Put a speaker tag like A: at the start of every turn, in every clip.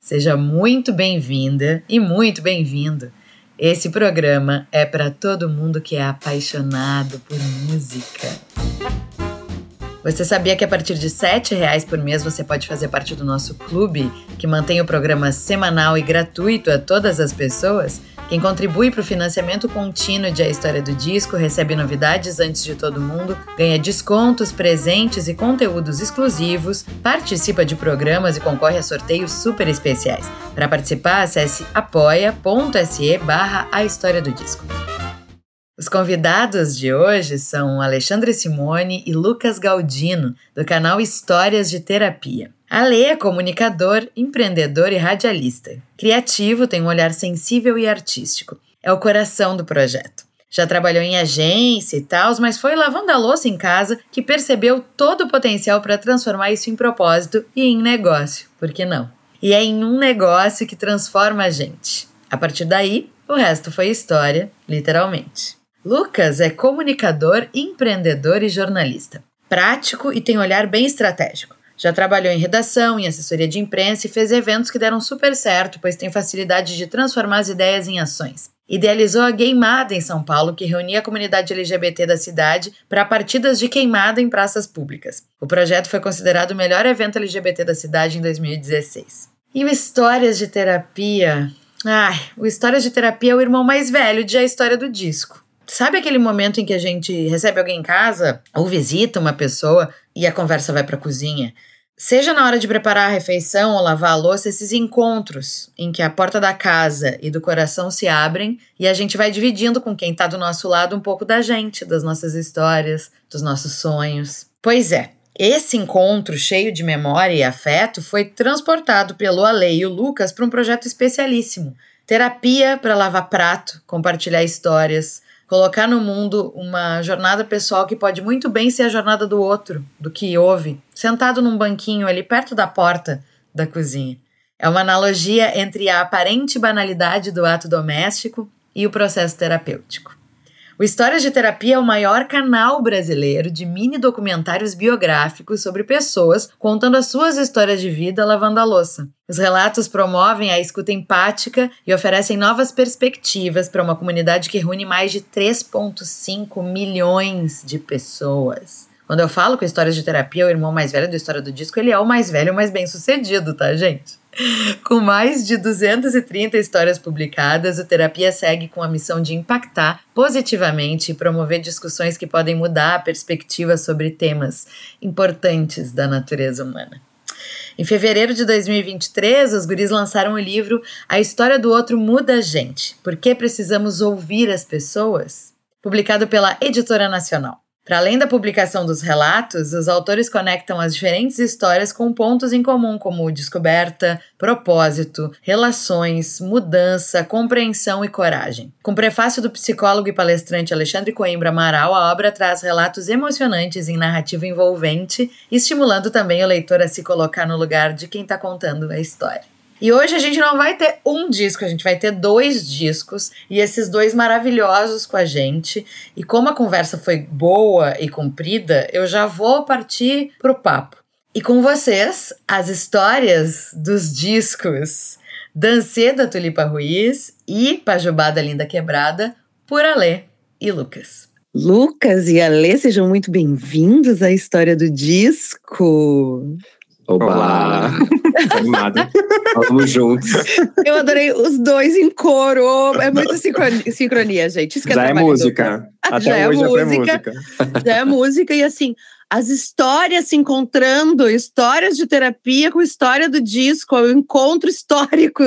A: Seja muito bem-vinda e muito bem-vindo. Esse programa é para todo mundo que é apaixonado por música. Você sabia que a partir de R$ reais por mês você pode fazer parte do nosso clube, que mantém o programa semanal e gratuito a todas as pessoas? Quem contribui para o financiamento contínuo de A História do Disco recebe novidades antes de todo mundo, ganha descontos, presentes e conteúdos exclusivos, participa de programas e concorre a sorteios super especiais. Para participar, acesse apoia.se barra A História do Disco. Os convidados de hoje são Alexandre Simone e Lucas Galdino, do canal Histórias de Terapia. Ale é comunicador, empreendedor e radialista. Criativo, tem um olhar sensível e artístico. É o coração do projeto. Já trabalhou em agência e tal, mas foi lavando a louça em casa que percebeu todo o potencial para transformar isso em propósito e em negócio. Por que não? E é em um negócio que transforma a gente. A partir daí, o resto foi história, literalmente. Lucas é comunicador, empreendedor e jornalista. Prático e tem olhar bem estratégico. Já trabalhou em redação, em assessoria de imprensa e fez eventos que deram super certo, pois tem facilidade de transformar as ideias em ações. Idealizou a Gaymada em São Paulo, que reunia a comunidade LGBT da cidade para partidas de queimada em praças públicas. O projeto foi considerado o melhor evento LGBT da cidade em 2016. E o Histórias de Terapia? Ai, o Histórias de Terapia é o irmão mais velho de A História do Disco. Sabe aquele momento em que a gente recebe alguém em casa ou visita uma pessoa e a conversa vai para a cozinha? Seja na hora de preparar a refeição ou lavar a louça, esses encontros em que a porta da casa e do coração se abrem e a gente vai dividindo com quem está do nosso lado um pouco da gente, das nossas histórias, dos nossos sonhos. Pois é, esse encontro cheio de memória e afeto foi transportado pelo Ale e o Lucas para um projeto especialíssimo. Terapia para lavar prato, compartilhar histórias, colocar no mundo uma jornada pessoal que pode muito bem ser a jornada do outro, do que houve, sentado num banquinho ali perto da porta da cozinha. É uma analogia entre a aparente banalidade do ato doméstico e o processo terapêutico. O Histórias de Terapia é o maior canal brasileiro de mini documentários biográficos sobre pessoas contando as suas histórias de vida lavando a louça. Os relatos promovem a escuta empática e oferecem novas perspectivas para uma comunidade que reúne mais de 3,5 milhões de pessoas. Quando eu falo que Histórias de Terapia é o irmão mais velho da história do disco, ele é o mais velho o mais bem sucedido, tá, gente? Com mais de 230 histórias publicadas, o Terapia segue com a missão de impactar positivamente e promover discussões que podem mudar a perspectiva sobre temas importantes da natureza humana. Em fevereiro de 2023, os guris lançaram o livro A História do Outro Muda a Gente. Por que precisamos ouvir as pessoas? Publicado pela Editora Nacional. Para além da publicação dos relatos, os autores conectam as diferentes histórias com pontos em comum, como descoberta, propósito, relações, mudança, compreensão e coragem. Com prefácio do psicólogo e palestrante Alexandre Coimbra Amaral, a obra traz relatos emocionantes em narrativa envolvente, estimulando também o leitor a se colocar no lugar de quem está contando a história. E hoje a gente não vai ter um disco, a gente vai ter dois discos e esses dois maravilhosos com a gente. E como a conversa foi boa e comprida, eu já vou partir pro papo. E com vocês, as histórias dos discos Dancê da Tulipa Ruiz e Pajubá da Linda Quebrada por Alê e Lucas.
B: Lucas e Alê, sejam muito bem-vindos à história do disco.
C: Oba! Olá! Animado. Vamos juntos.
B: Eu adorei os dois em coro. É muita sincronia, sincronia gente. Isso
C: que é já é, é música. Até já hoje é música, já música.
B: Já é música. E assim, as histórias se encontrando, histórias de terapia com história do disco, é um encontro histórico.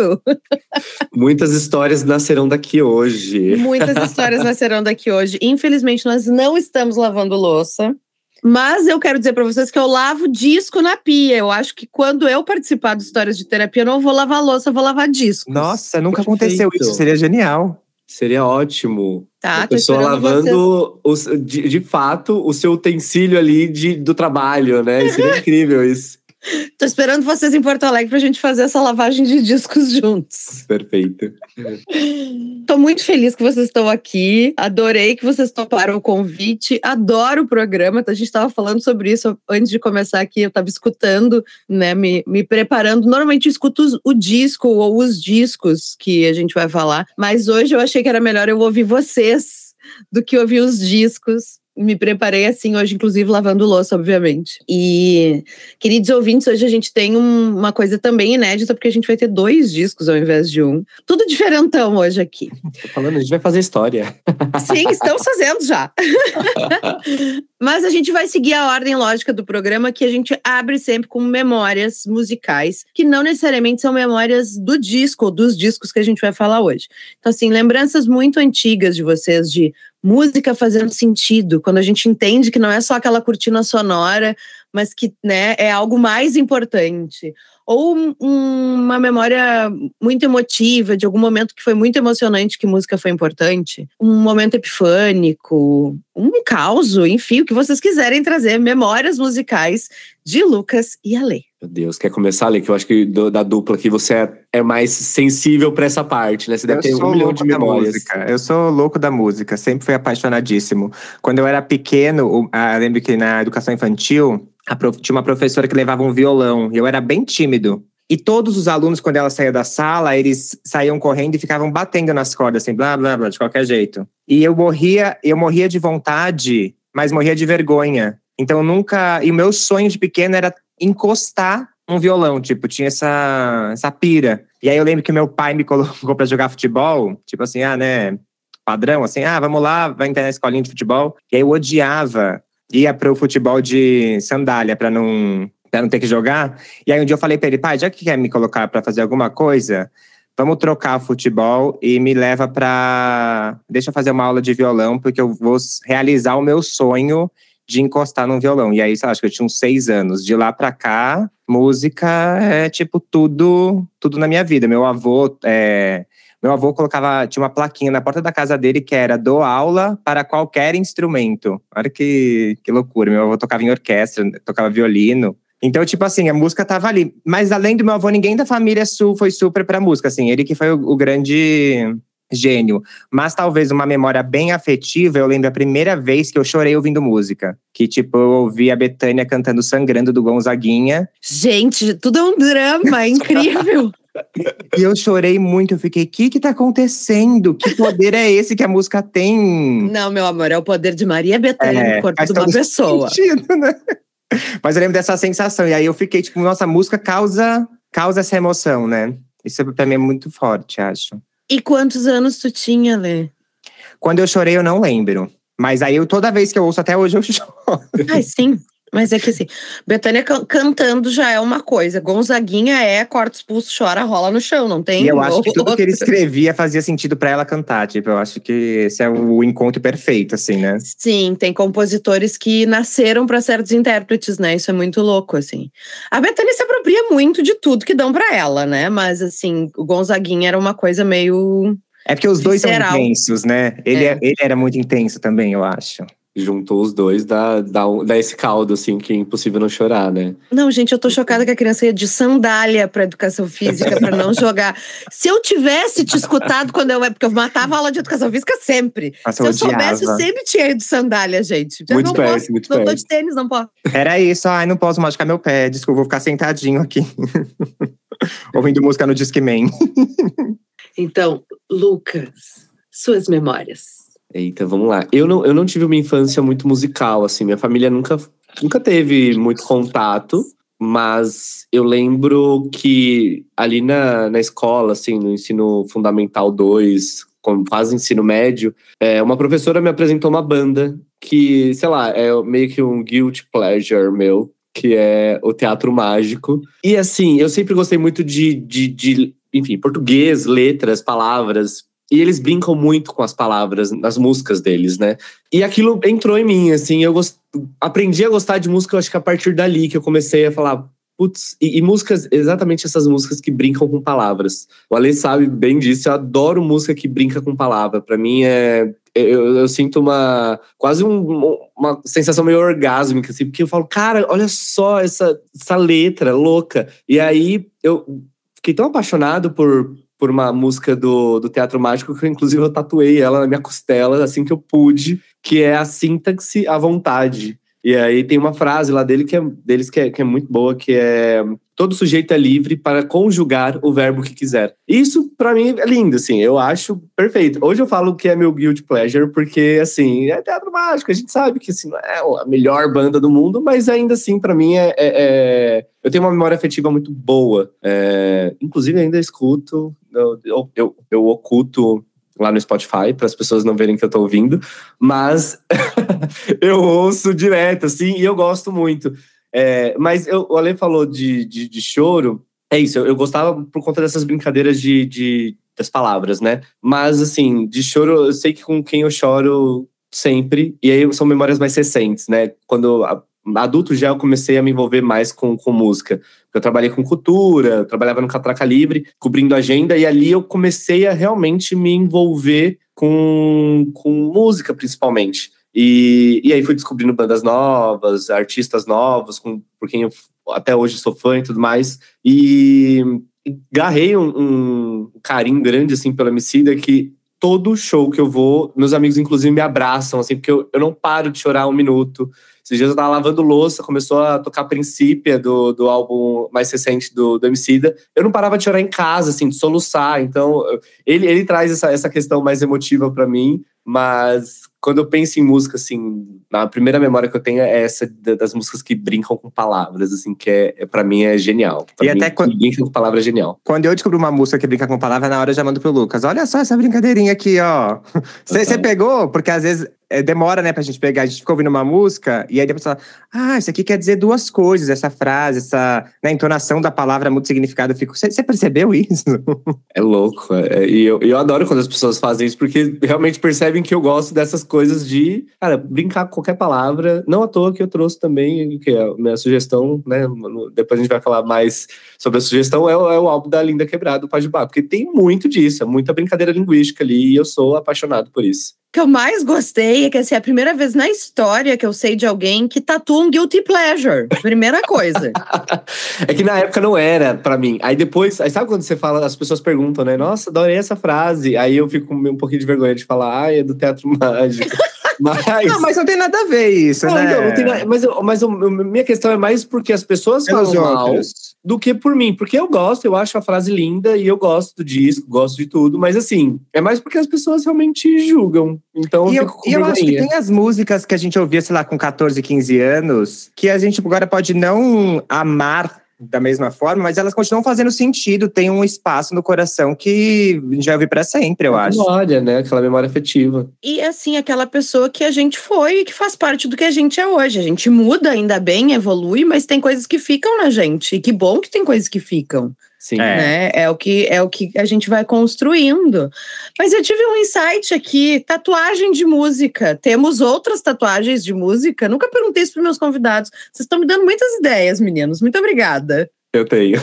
C: Muitas histórias nascerão daqui hoje.
B: Muitas histórias nascerão daqui hoje. Infelizmente, nós não estamos lavando louça. Mas eu quero dizer para vocês que eu lavo disco na pia. Eu acho que quando eu participar de histórias de terapia, eu não vou lavar louça, eu vou lavar disco.
D: Nossa, nunca Perfeito. aconteceu isso. Seria genial.
C: Seria ótimo. Tá, a pessoa lavando os, de, de, fato o seu utensílio ali de, do trabalho, né? Seria incrível isso.
B: Tô esperando vocês em Porto Alegre pra gente fazer essa lavagem de discos juntos.
C: Perfeito.
B: Tô muito feliz que vocês estão aqui. Adorei que vocês toparam o convite. Adoro o programa. A gente estava falando sobre isso antes de começar aqui. Eu estava escutando, né? Me, me preparando. Normalmente eu escuto o disco ou os discos que a gente vai falar. Mas hoje eu achei que era melhor eu ouvir vocês do que ouvir os discos me preparei assim hoje, inclusive lavando louça, obviamente. E, queridos ouvintes, hoje a gente tem um, uma coisa também inédita, porque a gente vai ter dois discos ao invés de um. Tudo diferentão hoje aqui.
C: Tô falando, a gente vai fazer história.
B: Sim, estamos fazendo já. Mas a gente vai seguir a ordem lógica do programa, que a gente abre sempre com memórias musicais, que não necessariamente são memórias do disco ou dos discos que a gente vai falar hoje. Então, assim, lembranças muito antigas de vocês de música fazendo sentido, quando a gente entende que não é só aquela cortina sonora, mas que né, é algo mais importante. Ou um, uma memória muito emotiva, de algum momento que foi muito emocionante, que música foi importante. Um momento epifânico, um caos, enfim, o que vocês quiserem trazer, memórias musicais de Lucas e Ale.
C: Meu Deus, quer começar, Ale? Que eu acho que do, da dupla aqui você é, é mais sensível para essa parte, né? Você deve eu ter um milhão de memórias.
D: Música. Eu sou louco da música, sempre fui apaixonadíssimo. Quando eu era pequeno, eu lembro que na educação infantil, prof, tinha uma professora que levava um violão, e eu era bem tímido. E todos os alunos, quando ela saía da sala, eles saíam correndo e ficavam batendo nas cordas, assim, blá, blá, blá, de qualquer jeito. E eu morria, eu morria de vontade, mas morria de vergonha. Então nunca. E o meu sonho de pequeno era encostar um violão, tipo, tinha essa, essa pira. E aí eu lembro que meu pai me colocou para jogar futebol, tipo assim, ah, né, padrão, assim, ah, vamos lá, vai entrar na escolinha de futebol. E aí eu odiava, ia pro futebol de sandália para não, pra não ter que jogar. E aí um dia eu falei para ele, pai, já que quer me colocar para fazer alguma coisa, vamos trocar futebol e me leva para deixa eu fazer uma aula de violão, porque eu vou realizar o meu sonho de encostar num violão. E aí, sei lá, acho que eu tinha uns seis anos. De lá pra cá, música é tipo tudo, tudo na minha vida. Meu avô, é, meu avô colocava, tinha uma plaquinha na porta da casa dele que era dou aula para qualquer instrumento. Olha que, que loucura. Meu avô tocava em orquestra, tocava violino. Então, tipo assim, a música tava ali. Mas além do meu avô, ninguém da família sul foi super pra música, assim. Ele que foi o, o grande gênio. Mas talvez uma memória bem afetiva, eu lembro a primeira vez que eu chorei ouvindo música. Que, tipo, eu ouvi a Betânia cantando Sangrando do Gonzaguinha.
B: Gente, tudo é um drama, é incrível.
D: E eu chorei muito, eu fiquei, o que que tá acontecendo? Que poder é esse que a música tem?
B: Não, meu amor, é o poder de Maria Bethânia é, no corpo de uma pessoa. Sentido, né?
D: Mas eu lembro dessa sensação, e aí eu fiquei, tipo, nossa, a música causa, causa essa emoção, né? Isso pra mim é muito forte, acho.
B: E quantos anos tu tinha, Lê?
D: Quando eu chorei, eu não lembro. Mas aí, eu, toda vez que eu ouço, até hoje, eu choro.
B: Ai, sim. Mas é que assim, Betânia cantando já é uma coisa. Gonzaguinha é corta, expulso, chora, rola no chão, não tem.
D: E eu acho que tudo que ele escrevia fazia sentido para ela cantar. Tipo, eu acho que esse é o encontro perfeito, assim, né?
B: Sim, tem compositores que nasceram para certos intérpretes, né? Isso é muito louco, assim. A Betânia se apropria muito de tudo que dão para ela, né? Mas, assim, o Gonzaguinha era uma coisa meio.
D: É porque os dois visceral. são intensos, né? Ele, é. é. ele era muito intenso também, eu acho
C: juntou os dois, dá, dá, dá esse caldo, assim, que é impossível não chorar, né?
B: Não, gente, eu tô chocada que a criança ia de sandália pra educação física, pra não jogar. Se eu tivesse te escutado quando eu. Porque eu matava a aula de educação física sempre. Nossa, Se eu, eu soubesse, eu sempre tinha ido de sandália, gente.
C: muito não posso, muito
B: Não tô de tênis, não posso.
D: Era isso, ai, não posso machucar meu pé. Desculpa, vou ficar sentadinho aqui. Ouvindo música no Discman.
B: então, Lucas, suas memórias.
C: Eita, vamos lá. Eu não, eu não tive uma infância muito musical, assim. Minha família nunca, nunca teve muito contato. Mas eu lembro que ali na, na escola, assim, no ensino fundamental 2, quase ensino médio, é, uma professora me apresentou uma banda que, sei lá, é meio que um guilty pleasure meu, que é o Teatro Mágico. E assim, eu sempre gostei muito de, de, de enfim, português, letras, palavras e eles brincam muito com as palavras nas músicas deles, né? E aquilo entrou em mim, assim, eu gost... aprendi a gostar de música, eu acho que a partir dali que eu comecei a falar, putz, e, e, músicas, exatamente essas músicas que brincam com palavras. O Ale sabe bem disso, eu adoro música que brinca com palavra. Para mim é. Eu, eu, sinto uma. quase um, uma sensação meio orgásmica, assim, porque eu falo, cara, olha só essa, essa letra louca. E aí eu fiquei tão apaixonado por, por uma música do, do Teatro Mágico que, inclusive, eu tatuei ela na minha costela assim que eu pude, que é a sintaxe à vontade. E aí tem uma frase lá dele que é, deles que é, que é muito boa, que é todo sujeito é livre para conjugar o verbo que quiser. Isso para mim é lindo, assim, eu acho perfeito. Hoje eu falo que é meu guilty pleasure porque assim, é teatro mágico, a gente sabe que assim, não é a melhor banda do mundo, mas ainda assim para mim é, é, é, eu tenho uma memória afetiva muito boa. É, inclusive ainda escuto, eu, eu, eu, oculto lá no Spotify, para as pessoas não verem que eu tô ouvindo, mas eu ouço direto, assim, e eu gosto muito. É, mas eu, o Ale falou de, de, de, choro, é isso, eu, eu, gostava por conta dessas brincadeiras de, de, das palavras, né? Mas, assim, de choro, eu sei que com quem eu choro sempre, e aí são memórias mais recentes, né? Quando adulto já eu comecei a me envolver mais com, com música. Eu trabalhei com cultura, trabalhava no Catraca Livre, cobrindo agenda, e ali eu comecei a realmente me envolver com, com música, principalmente. E, e aí fui descobrindo bandas novas, artistas novos, com, por quem eu até hoje sou fã e tudo mais. E garrei um, um carinho grande, assim, pela Emicida, que todo show que eu vou, meus amigos, inclusive, me abraçam, assim, porque eu, eu não paro de chorar um minuto. Esses dias eu tava lavando louça, começou a tocar Princípia do, do álbum mais recente do, do Emicida. Eu não parava de chorar em casa, assim, de soluçar. Então, ele, ele traz essa, essa questão mais emotiva para mim, mas quando eu penso em música, assim, a primeira memória que eu tenho é essa das músicas que brincam com palavras, assim, que é, é para mim é genial. Pra
D: e
C: mim,
D: até quando
C: brinca com palavra é genial.
D: Quando eu descobri uma música que brinca com palavra, na hora eu já mando pro Lucas. Olha só essa brincadeirinha aqui, ó. Você pegou? Porque às vezes é, demora, né, pra gente pegar. A gente fica ouvindo uma música e aí depois fala, ah, isso aqui quer dizer duas coisas, essa frase, essa né, entonação da palavra muito significado. Eu fico, você percebeu isso?
C: É louco. É, e eu, eu adoro quando as pessoas fazem isso, porque realmente percebem que eu gosto dessas coisas de, cara, brincar com qualquer palavra. Não à toa que eu trouxe também, que é a minha sugestão, né? Depois a gente vai falar mais sobre a sugestão, é, é o álbum da Linda Quebrada, do Pajubá, porque tem muito disso, é muita brincadeira linguística ali, e eu sou apaixonado por isso
B: que eu mais gostei é que assim, é a primeira vez na história que eu sei de alguém que tatua um guilty pleasure. Primeira coisa.
C: é que na época não era para mim. Aí depois, aí sabe quando você fala, as pessoas perguntam, né? Nossa, adorei essa frase. Aí eu fico com um pouquinho de vergonha de falar, ah, é do teatro mágico.
D: Mas... Não, mas não tem nada a ver isso, não, né? Não, não
C: tem nada, mas mas eu, minha questão é mais porque as pessoas falam mal do que por mim. Porque eu gosto, eu acho a frase linda e eu gosto do disco, gosto de tudo. Mas assim, é mais porque as pessoas realmente julgam. Então
D: e eu, eu, eu acho que tem as músicas que a gente ouvia, sei lá, com 14, 15 anos, que a gente agora pode não amar da mesma forma, mas elas continuam fazendo sentido, tem um espaço no coração que já vi para sempre, eu acho.
C: Memória, né? Aquela memória afetiva.
B: E assim, aquela pessoa que a gente foi e que faz parte do que a gente é hoje. A gente muda, ainda bem, evolui, mas tem coisas que ficam na gente. E que bom que tem coisas que ficam.
C: Sim.
B: É. Né? é o que é o que a gente vai construindo. Mas eu tive um insight aqui, tatuagem de música. Temos outras tatuagens de música? Nunca perguntei isso para meus convidados. Vocês estão me dando muitas ideias, meninos. Muito obrigada.
C: Eu tenho.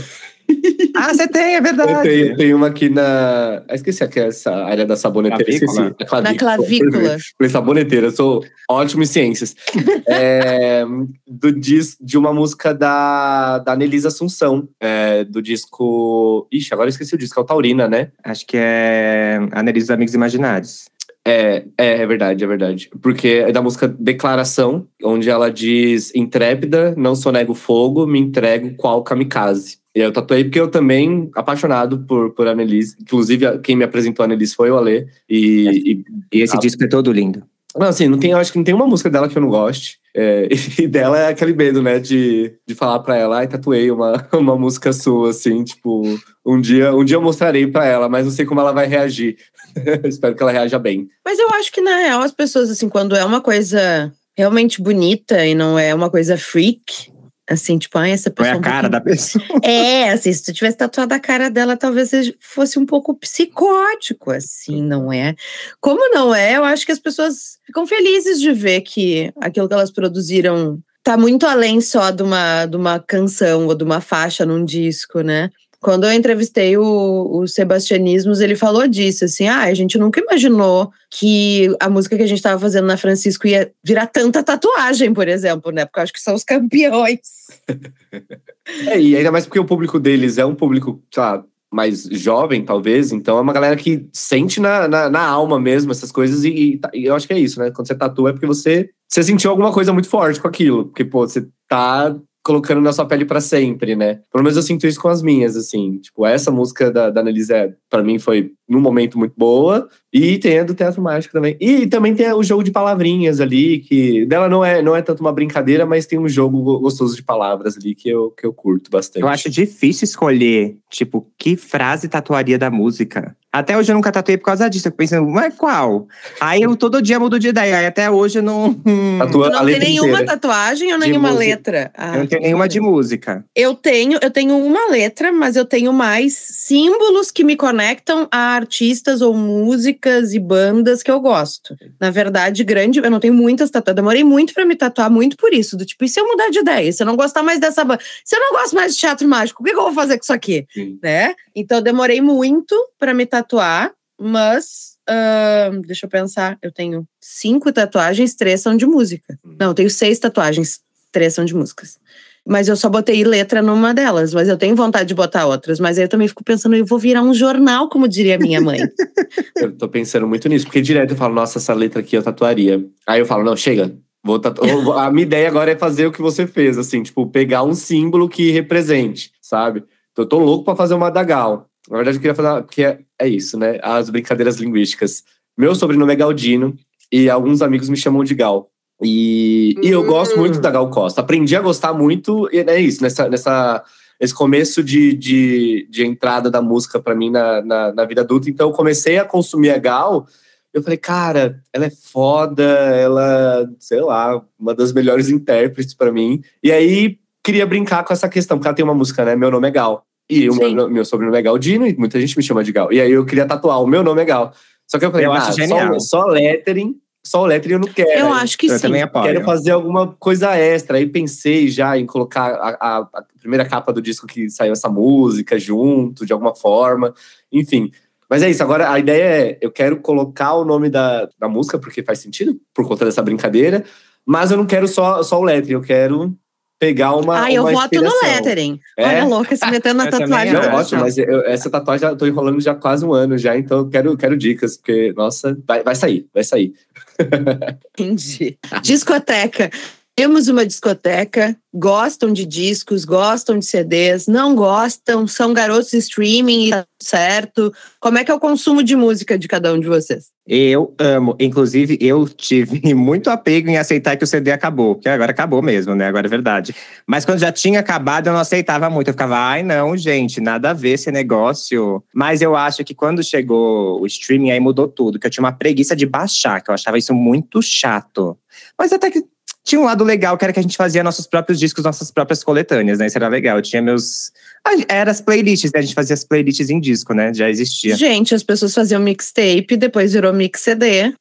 D: Ah, você tem, é verdade. Eu
C: tenho, tenho uma aqui na. Ah, esqueci aqui, essa área da saboneteira. Clavícula. Esqueci.
B: clavícula. Na clavícula.
C: Falei saboneteira, eu sou ótimo em ciências. é, do disco, de uma música da, da Nelisa Assunção, é, do disco. Ixi, agora eu esqueci o disco, é o Taurina, né?
D: Acho que é Anelisa Amigos Imaginários.
C: É, é, é verdade, é verdade. Porque é da música Declaração, onde ela diz: Intrépida, não sou nego fogo, me entrego qual kamikaze. E eu tatuei porque eu também, apaixonado por, por Annelise. Inclusive, quem me apresentou a Annelise foi o Alê. E,
D: e, e esse a... disco é todo lindo.
C: Não, assim, não tem, acho que não tem uma música dela que eu não goste. É, e dela é aquele medo, né, de, de falar pra ela, ai, tatuei uma, uma música sua, assim, tipo, um dia, um dia eu mostrarei pra ela, mas não sei como ela vai reagir. Espero que ela reaja bem.
B: Mas eu acho que, na real, as pessoas, assim, quando é uma coisa realmente bonita e não é uma coisa freak, Assim, tipo, ah, essa
D: Foi
B: pessoa.
D: a
B: um
D: cara
B: pouquinho-
D: da pessoa.
B: É, assim, se tu tivesse tatuado a cara dela, talvez fosse um pouco psicótico, assim, não é? Como não é, eu acho que as pessoas ficam felizes de ver que aquilo que elas produziram tá muito além só de uma, de uma canção ou de uma faixa num disco, né? Quando eu entrevistei o, o Sebastianismos, ele falou disso, assim, ah, a gente nunca imaginou que a música que a gente estava fazendo na Francisco ia virar tanta tatuagem, por exemplo, né? Porque eu acho que são os campeões.
C: É, e ainda mais porque o público deles é um público, sei lá, mais jovem, talvez. Então é uma galera que sente na, na, na alma mesmo essas coisas. E, e tá- eu acho que é isso, né? Quando você tatua é porque você, você sentiu alguma coisa muito forte com aquilo. Porque, pô, você tá colocando na sua pele pra sempre, né? Pelo menos eu sinto isso com as minhas, assim. Tipo, essa música da, da Annelise, é, pra mim, foi num momento muito boa. E tem a do Teatro Mágico também. E também tem o jogo de palavrinhas ali, que dela não é, não é tanto uma brincadeira, mas tem um jogo go- gostoso de palavras ali que eu, que eu curto bastante.
D: Eu acho difícil escolher, tipo, que frase tatuaria da música. Até hoje eu nunca tatuei por causa disso. Eu fico pensando, mas qual? Aí eu todo dia mudo de ideia. Aí até hoje eu não.
C: Tatua
B: Tu não
C: a
B: tem nenhuma tatuagem ou nenhuma
C: música.
B: letra? Ah,
D: Eu não tenho nenhuma de música.
B: Eu tenho, eu tenho uma letra, mas eu tenho mais símbolos que me conectam a artistas ou músicas e bandas que eu gosto. Na verdade, grande, eu não tenho muitas tatuagens. Demorei muito pra me tatuar, muito por isso. Do tipo, e se eu mudar de ideia? Se eu não gostar mais dessa banda? Se eu não gosto mais de teatro mágico, o que, eu vou fazer com isso aqui?
C: Sim.
B: Né? Então, demorei muito pra me tatuar, mas. ahn, deixa eu pensar, eu tenho cinco tatuagens, três são de música. Não, eu tenho seis tatuagens, três são de músicas. Mas eu só botei letra numa delas, mas eu tenho vontade de botar outras. Mas aí eu também fico pensando, eu vou virar um jornal, como diria minha mãe.
C: Eu tô pensando muito nisso, porque direto eu falo, nossa, essa letra aqui eu tatuaria. Aí eu falo, não, chega. Vou tatu... A minha ideia agora é fazer o que você fez, assim, tipo, pegar um símbolo que represente, sabe? Então, eu tô louco pra fazer uma Dagal. Na verdade, eu queria fazer. uma- Porque é, é isso, né? As brincadeiras linguísticas. Meu sobrenome é Galdino e alguns amigos me chamam de Gal. E, e eu gosto muito da Gal Costa. Aprendi a gostar muito, e é isso, nessa, nessa, esse começo de, de, de entrada da música pra mim na, na, na vida adulta. Então, eu comecei a consumir a Gal. Eu falei, cara, ela é foda, ela, sei lá, uma das melhores intérpretes pra mim. E aí, queria brincar com essa questão, porque ela tem uma música, né? Meu nome é Gal. E o meu, meu sobrenome é Galdino e muita gente me chama de Gal. E aí eu queria tatuar o meu nome é Gal. Só que eu falei,
D: Eu
C: ah,
D: acho
C: só,
D: genial.
C: só lettering, só o lettering eu não quero.
B: eu acho que
D: eu
B: sim.
D: também apoio.
C: Quero fazer alguma coisa extra. Aí pensei já em colocar a, a- a primeira capa do disco que saiu essa música junto, de alguma forma. Enfim. Mas é isso. Agora a ideia é: eu quero colocar o nome da, da música, porque faz sentido, por conta dessa brincadeira. Mas eu não quero só, só o lettering, eu quero pegar uma.
B: Ah, eu
C: uma
B: voto no
C: inspiração.
B: lettering.
C: É?
B: Olha, louca, se metendo na
D: Eu
B: tatuagem.
C: Não, ótimo, mas eu- essa tatuagem já tô enrolando já quase um ano já, então eu quero, quero dicas, porque, nossa, vai, vai sair, vai sair.
B: Entendi. Discoteca. Temos uma discoteca, gostam de discos, gostam de CDs, não gostam, são garotos streaming, tá certo. Como é que é o consumo de música de cada um de vocês?
D: Eu amo. Inclusive, eu tive muito apego em aceitar que o CD acabou. Porque agora acabou mesmo, né? Agora é verdade. Mas quando já tinha acabado, eu não aceitava muito. Eu ficava, ai, não, gente, nada a ver esse negócio. Mas eu acho que quando chegou o streaming, aí mudou tudo. Que eu tinha uma preguiça de baixar, que eu achava isso muito chato. Mas até que tinha um lado legal, que era que a gente fazia nossos próprios discos, nossas próprias coletâneas, né? Isso era legal. Eu tinha meus. Ah, Era as playlists, né? A gente fazia as playlists em disco, né? Já existia.
B: Gente, as pessoas faziam mixtape, depois virou mix CD.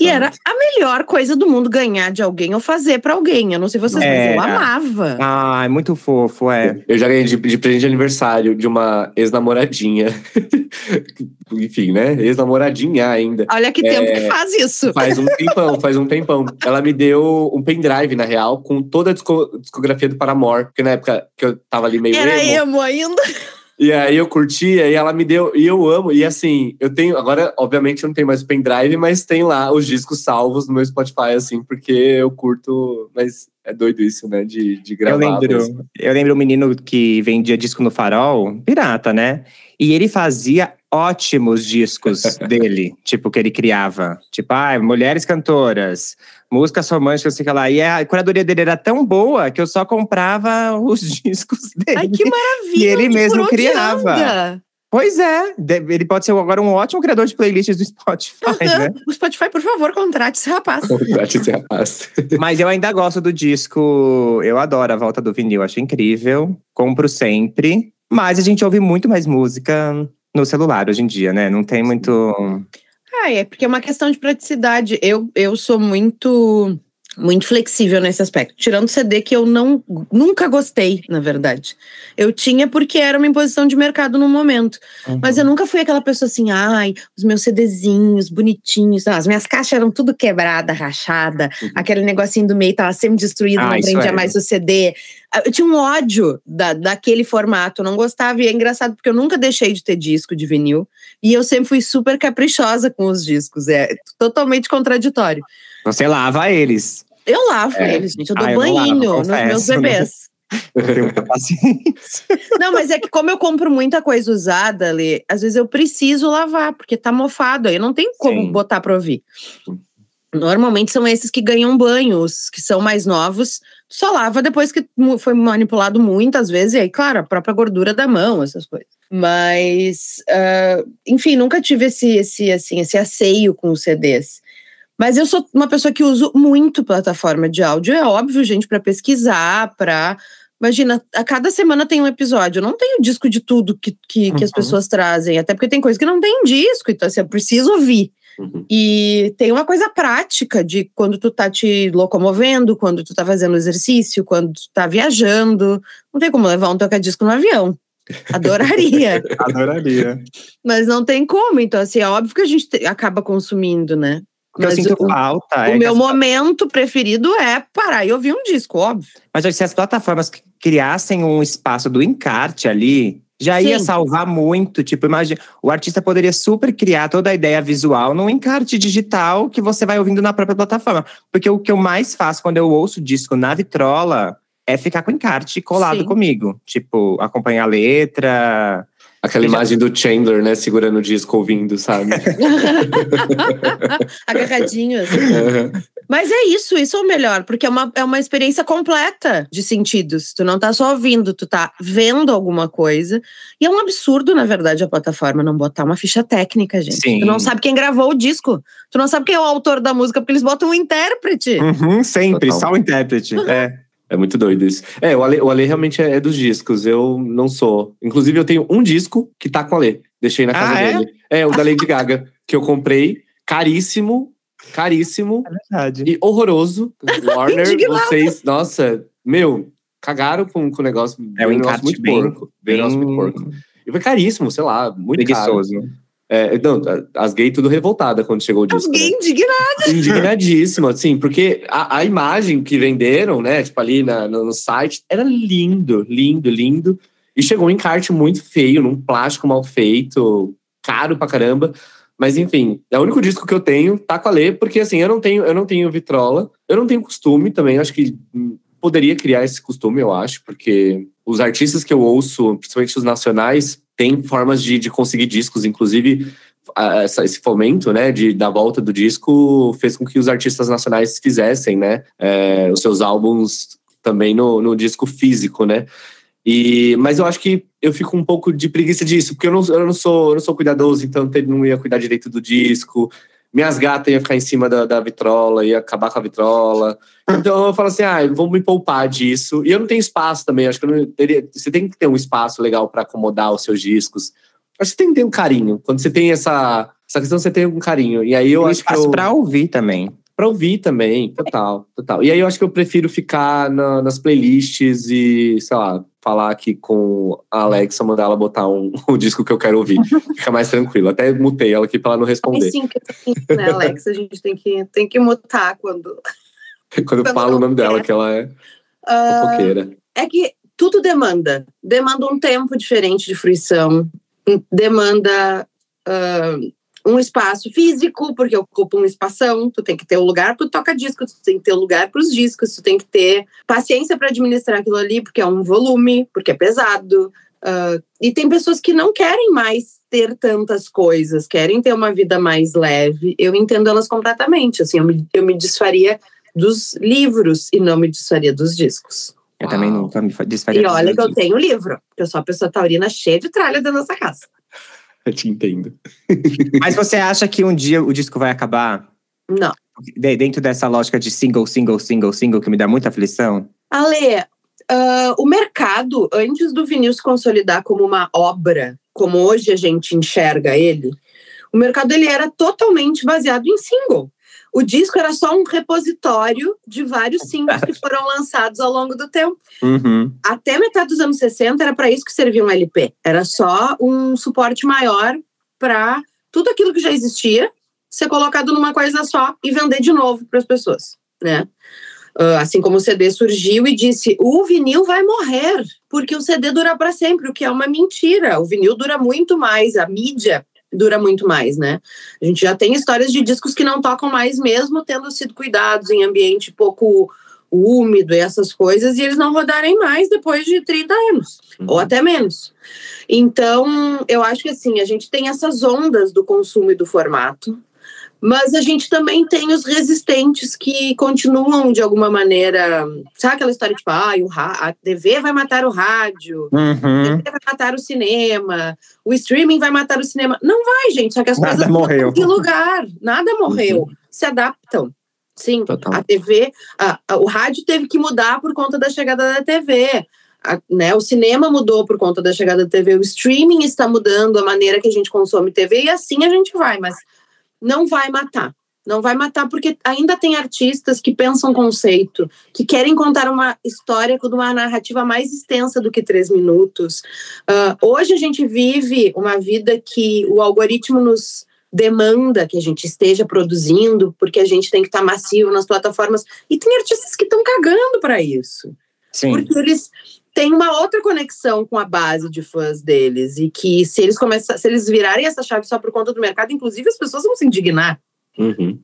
B: E era a melhor coisa do mundo ganhar de alguém ou fazer pra alguém. Eu não sei vocês, mas eu amava.
D: Ai, muito fofo, é.
C: Eu já ganhei de, de presente de aniversário de uma ex-namoradinha. Enfim, né? Ex-namoradinha ainda.
B: Olha que tempo que faz isso.
C: Faz um tempão, faz um tempão. Ela me deu um pendrive, na real, com toda a disco- discografia do Paramore. Porque na época que eu tava ali meio
B: Era
C: emo,
B: emo ainda.
C: E aí eu curtia e ela me deu, e eu amo. E assim, eu tenho, agora, obviamente, eu não tenho mais o pendrive, mas tem lá os discos salvos no meu Spotify, assim, porque eu curto. Mas é doido isso, né? De, de
D: Eu
C: gravar. mesmo.
D: lembro, eu lembro um menino que vendia disco no farol, pirata, né? E ele fazia ótimos discos dele, tipo, que ele criava. Tipo, ah, mulheres cantoras, músicas românticas, sei lá. E a curadoria dele era tão boa que eu só comprava os discos dele.
B: Ai, que maravilha!
D: E ele mesmo criava.
B: anda?
D: Pois é, ele pode ser agora um ótimo criador de playlists do Spotify, né?
B: O Spotify, por favor, contrate esse rapaz.
C: Contrate esse rapaz.
D: Mas eu ainda gosto do disco. Eu adoro a volta do vinil, acho incrível. Compro sempre. Mas a gente ouve muito mais música no celular hoje em dia, né? Não tem muito.
B: Ah, é porque é uma questão de praticidade. Eu, eu sou muito muito flexível nesse aspecto. Tirando o CD que eu não nunca gostei, na verdade. Eu tinha porque era uma imposição de mercado no momento. Mas eu nunca fui aquela pessoa assim, ai, os meus CDzinhos bonitinhos. Não, as minhas caixas eram tudo quebrada, rachada.
C: Uhum.
B: Aquele negocinho do meio tava semi-destruído,
D: Ah,
B: não prendia
D: é.
B: mais o CD. Ah, Eu tinha um ódio da, daquele formato, eu não gostava. E é engraçado porque eu nunca deixei de ter disco de vinil. E eu sempre fui super caprichosa com os discos. É totalmente contraditório.
D: Você lava eles.
B: Eu lavo
C: É.
B: eles, gente. Eu dou
D: Ah, eu
B: banho nos meus
D: né?
B: bebês.
D: Eu tenho muita paciência.
B: Não, mas é que como eu compro muita coisa usada, Lê, às vezes eu preciso lavar, porque tá mofado, aí não tem como
D: Sim.
B: botar pra ouvir. Normalmente são esses que ganham banho, os que são mais novos, só lava depois que foi manipulado muitas vezes, e aí, claro, a própria gordura da mão, essas coisas. Mas, ah, enfim, nunca tive esse, esse, assim, esse asseio com os CDs. Mas eu sou uma pessoa que uso muito plataforma de áudio, é óbvio, gente, para pesquisar, para Imagina, a cada semana tem um episódio. Eu não tenho disco de tudo que, que, que as
D: Uhum.
B: pessoas trazem, até porque tem coisa que não tem disco, então assim, eu preciso ouvir.
C: Uhum.
B: E tem uma coisa prática de quando tu tá te locomovendo, quando tu tá fazendo exercício, quando tu tá viajando. Não tem como levar um toca-disco no avião. Adoraria,
D: Adoraria.
B: mas não tem como. Então, assim, é óbvio que a gente te- acaba consumindo, né?
D: O que eu
B: Mas
D: sinto
B: o-
D: falta
B: O
D: é
B: meu momento preferido é parar e ouvir um disco, óbvio.
D: Mas se as plataformas que criassem um espaço do encarte ali, já ia
B: Sim.
D: salvar muito. Tipo, imagina, o artista poderia super criar toda a ideia visual num encarte digital que você vai ouvindo na própria plataforma. Porque o que eu mais faço quando eu ouço disco na vitrola é ficar com o encarte colado
B: Sim.
D: comigo. Tipo, acompanhar a letra.
C: Aquela
D: Eu já-
C: imagem do Chandler, né? Segurando o disco, ouvindo, sabe?
B: Agarradinho, assim. Mas é isso, isso é o melhor, porque é uma, é uma experiência completa de sentidos. Tu não tá só ouvindo, tu tá vendo alguma coisa. E é um absurdo, na verdade, a plataforma não botar uma ficha técnica, gente.
D: Sim.
B: Tu não sabe quem gravou o disco. Tu não sabe quem é o autor da música, porque eles botam um intérprete.
D: Uhum, sempre,
C: Total.
D: só o intérprete. É.
C: É muito doido isso. É, o Ale, o Ale realmente é, é dos discos. Eu não sou. Inclusive, eu tenho um disco que tá com o Ale. Deixei na casa
D: Ah, é?
C: dele. É, o da Lady Gaga, que eu comprei. Caríssimo, caríssimo
D: É verdade.
C: e horroroso. Warner, vocês, nossa, meu, cagaram com, com o negócio.
D: É um
C: Veio
D: encarte
C: muito
D: bem-
C: porco. Veio um negócio muito porco. E foi caríssimo, sei lá, muito caro. É, não, as gays tudo revoltada quando chegou o disco. né?
B: Alguém indignado.
C: indignadíssimo, assim, porque a, a imagem que venderam, né, tipo ali na- no, no site, era lindo, lindo, lindo. E chegou um encarte muito feio, num plástico mal feito, caro pra caramba. Mas enfim, é o único disco que eu tenho, tá com a Lê, porque assim, eu não tenho, eu não tenho vitrola, eu não tenho costume também, acho que poderia criar esse costume, eu acho, porque os artistas que eu ouço, principalmente os nacionais, têm formas de, de conseguir discos, inclusive essa- esse fomento, né, de, da volta do disco fez com que os artistas nacionais fizessem, né, é, os seus álbuns também no, no disco físico, né. E, mas eu acho que eu fico um pouco de preguiça disso, porque eu não, eu não sou eu não sou cuidadoso, então não ia cuidar direito do disco. Minhas gatas iam ficar em cima da, da vitrola, ia acabar com a vitrola. Então eu falo assim, ah, vou me poupar disso. E eu não tenho espaço também, acho que eu não teria, você tem que ter um espaço legal para acomodar os seus discos. Acho que você tem que ter um carinho. Quando você tem essa, essa questão, você tem um carinho. E aí eu
D: Tem
C: acho que
D: espaço
C: eu,
D: pra ouvir também.
C: Pra ouvir também, total, total. E aí eu acho que eu prefiro ficar na- nas playlists e, sei lá, falar aqui com a Alexa, mandar ela botar um, o disco que eu quero ouvir. Fica mais tranquilo. Até mutei ela aqui pra ela não responder.
B: sim, que né, Alex? A gente tem que, tem que mutar quando.
C: Quando eu
B: quando
C: falo o nome dela,
B: quer.
C: que ela é fofoqueira.
B: é que tudo demanda. Demanda um tempo diferente de fruição, um- demanda ah, um espaço físico, porque ocupa um espação, tu tem que ter um lugar para toca-disco, tu tem que ter um lugar para os discos, tu tem que ter paciência para administrar aquilo ali, porque é um volume, porque é pesado. Ah, e tem pessoas que não querem mais ter tantas coisas, querem ter uma vida mais leve. Eu entendo elas completamente. Assim, eu me, eu me desfaria dos livros e não me desfaria dos discos.
D: Eu também
C: Uau.
D: nunca me fa- desfaria.
B: E olha que eu tenho livro, porque eu sou uma pessoa taurina cheia de tralha da nossa casa.
C: Eu te entendo.
D: Mas você acha que um dia o disco vai acabar?
B: Não.
D: De- dentro dessa lógica de single, single, single, single, que me dá muita aflição?
B: Ale, ah, o mercado, antes do vinil se consolidar como uma obra, como hoje a gente enxerga ele, o mercado ele era totalmente baseado em single. O disco era só um repositório de vários singles que foram lançados ao longo do tempo.
D: Uhum.
B: Até metade dos anos 60 era para isso que servia um LP. Era só um suporte maior para tudo aquilo que já existia ser colocado numa coisa só e vender de novo para as pessoas, né? Ah, assim como o CD surgiu e disse: o vinil vai morrer, porque o CD dura para sempre, o que é uma mentira. O vinil dura muito mais, a mídia dura muito mais, né? A gente já tem histórias de discos que não tocam mais, mesmo tendo sido cuidados em ambiente pouco úmido e essas coisas, e eles não rodarem mais depois de 30 anos, ou até menos. Então, eu acho que assim, a gente tem essas ondas do consumo e do formato, mas a gente também tem os resistentes que continuam de alguma maneira. Sabe aquela história tipo, ah, o a TV vai matar o rádio, a
D: Uhum.
B: TV vai matar o cinema, o streaming vai matar o cinema. Não vai, gente, só que as
D: Nada
B: coisas
D: morreu.
B: de lugar, nada morreu, se adaptam. Sim,
C: Total.
B: a TV, a- a- o rádio teve que mudar por conta da chegada da TV. A- né, o cinema mudou por conta da chegada da TV, o streaming está mudando a maneira que a gente consome TV e assim a gente vai, mas não vai matar. Não vai matar porque ainda tem artistas que pensam conceito, que querem contar uma história com uma narrativa mais extensa do que três minutos. Ah, hoje a gente vive uma vida que o algoritmo nos demanda que a gente esteja produzindo, porque a gente tem que estar massivo nas plataformas. E tem artistas que estão cagando para isso
D: Sim.
B: porque eles têm uma outra conexão com a base de fãs deles e que se eles começar, se eles virarem essa chave só por conta do mercado, inclusive as pessoas vão se indignar.
C: Uhum.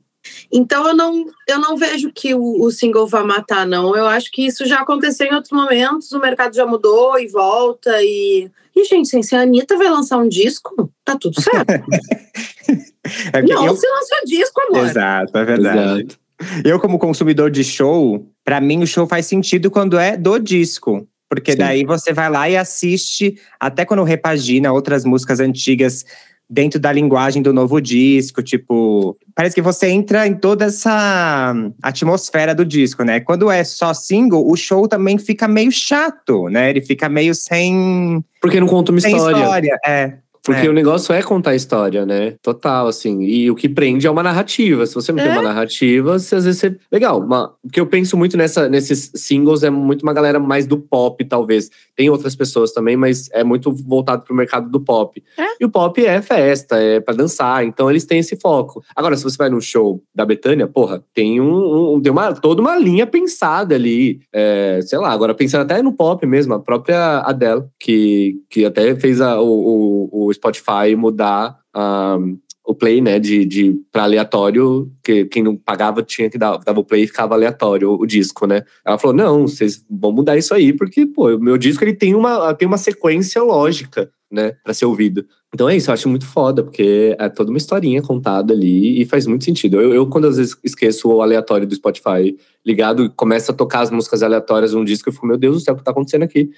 B: Então eu não, eu não vejo que o, o single vá matar, não. Eu acho que isso já aconteceu em outros momentos, o mercado já mudou e volta e e gente, se a Anitta vai lançar um disco, tá tudo certo.
D: É
B: não,
D: eu-
B: se lançou disco, amor.
D: Exato, é verdade.
C: Exato.
D: Eu, como consumidor de show, pra mim o show faz sentido quando é do disco. Porque
C: Sim.
D: daí você vai lá e assiste, até quando repagina outras músicas antigas dentro da linguagem do novo disco, tipo, parece que você entra em toda essa atmosfera do disco, né? Quando é só single, o show também fica meio chato, né? Ele fica meio sem,
C: Porque não conta uma
D: sem
C: história.
D: história. É.
C: Porque
D: É.
C: o negócio é contar história, né? Total, assim. E o que prende é uma narrativa. Se você não tem
B: É.
C: uma narrativa, você, às vezes você. Legal. Uma... O que eu penso muito nessa, nesses singles é muito uma galera mais do pop, talvez. Tem outras pessoas também, mas é muito voltado pro mercado do pop.
B: É.
C: E o pop é festa, é pra dançar. Então eles têm esse foco. Agora, se você vai no show da Betânia, porra, tem um, um- tem uma, toda uma linha pensada ali. É, sei lá, agora pensando até no pop mesmo, a própria Adele, que, que até fez a- o, o, Spotify mudar ah, o play, né, de, de para aleatório, que quem não pagava tinha que dar dava o play e ficava aleatório o, o disco, né? Ela falou: "Não, vocês vão mudar isso aí, porque pô, o meu disco ele tem uma tem uma sequência lógica, né, para ser ouvido". Então é isso, eu acho muito foda, porque é toda uma historinha contada ali e faz muito sentido. Eu, eu quando às vezes esqueço o aleatório do Spotify ligado e começa a tocar as músicas aleatórias num disco, eu fico, meu Deus do céu, o que tá acontecendo aqui?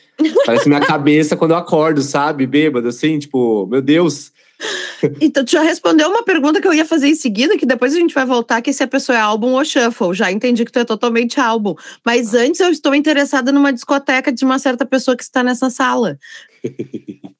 C: Parece minha cabeça quando eu acordo, sabe? Bêbado, assim, tipo, meu Deus.
B: Então, tu já respondeu uma pergunta que eu ia fazer em seguida, que depois a gente vai voltar, que se a pessoa é álbum ou shuffle. Já entendi que tu é totalmente álbum. Mas antes eu estou interessada numa discoteca de uma certa pessoa que está nessa sala.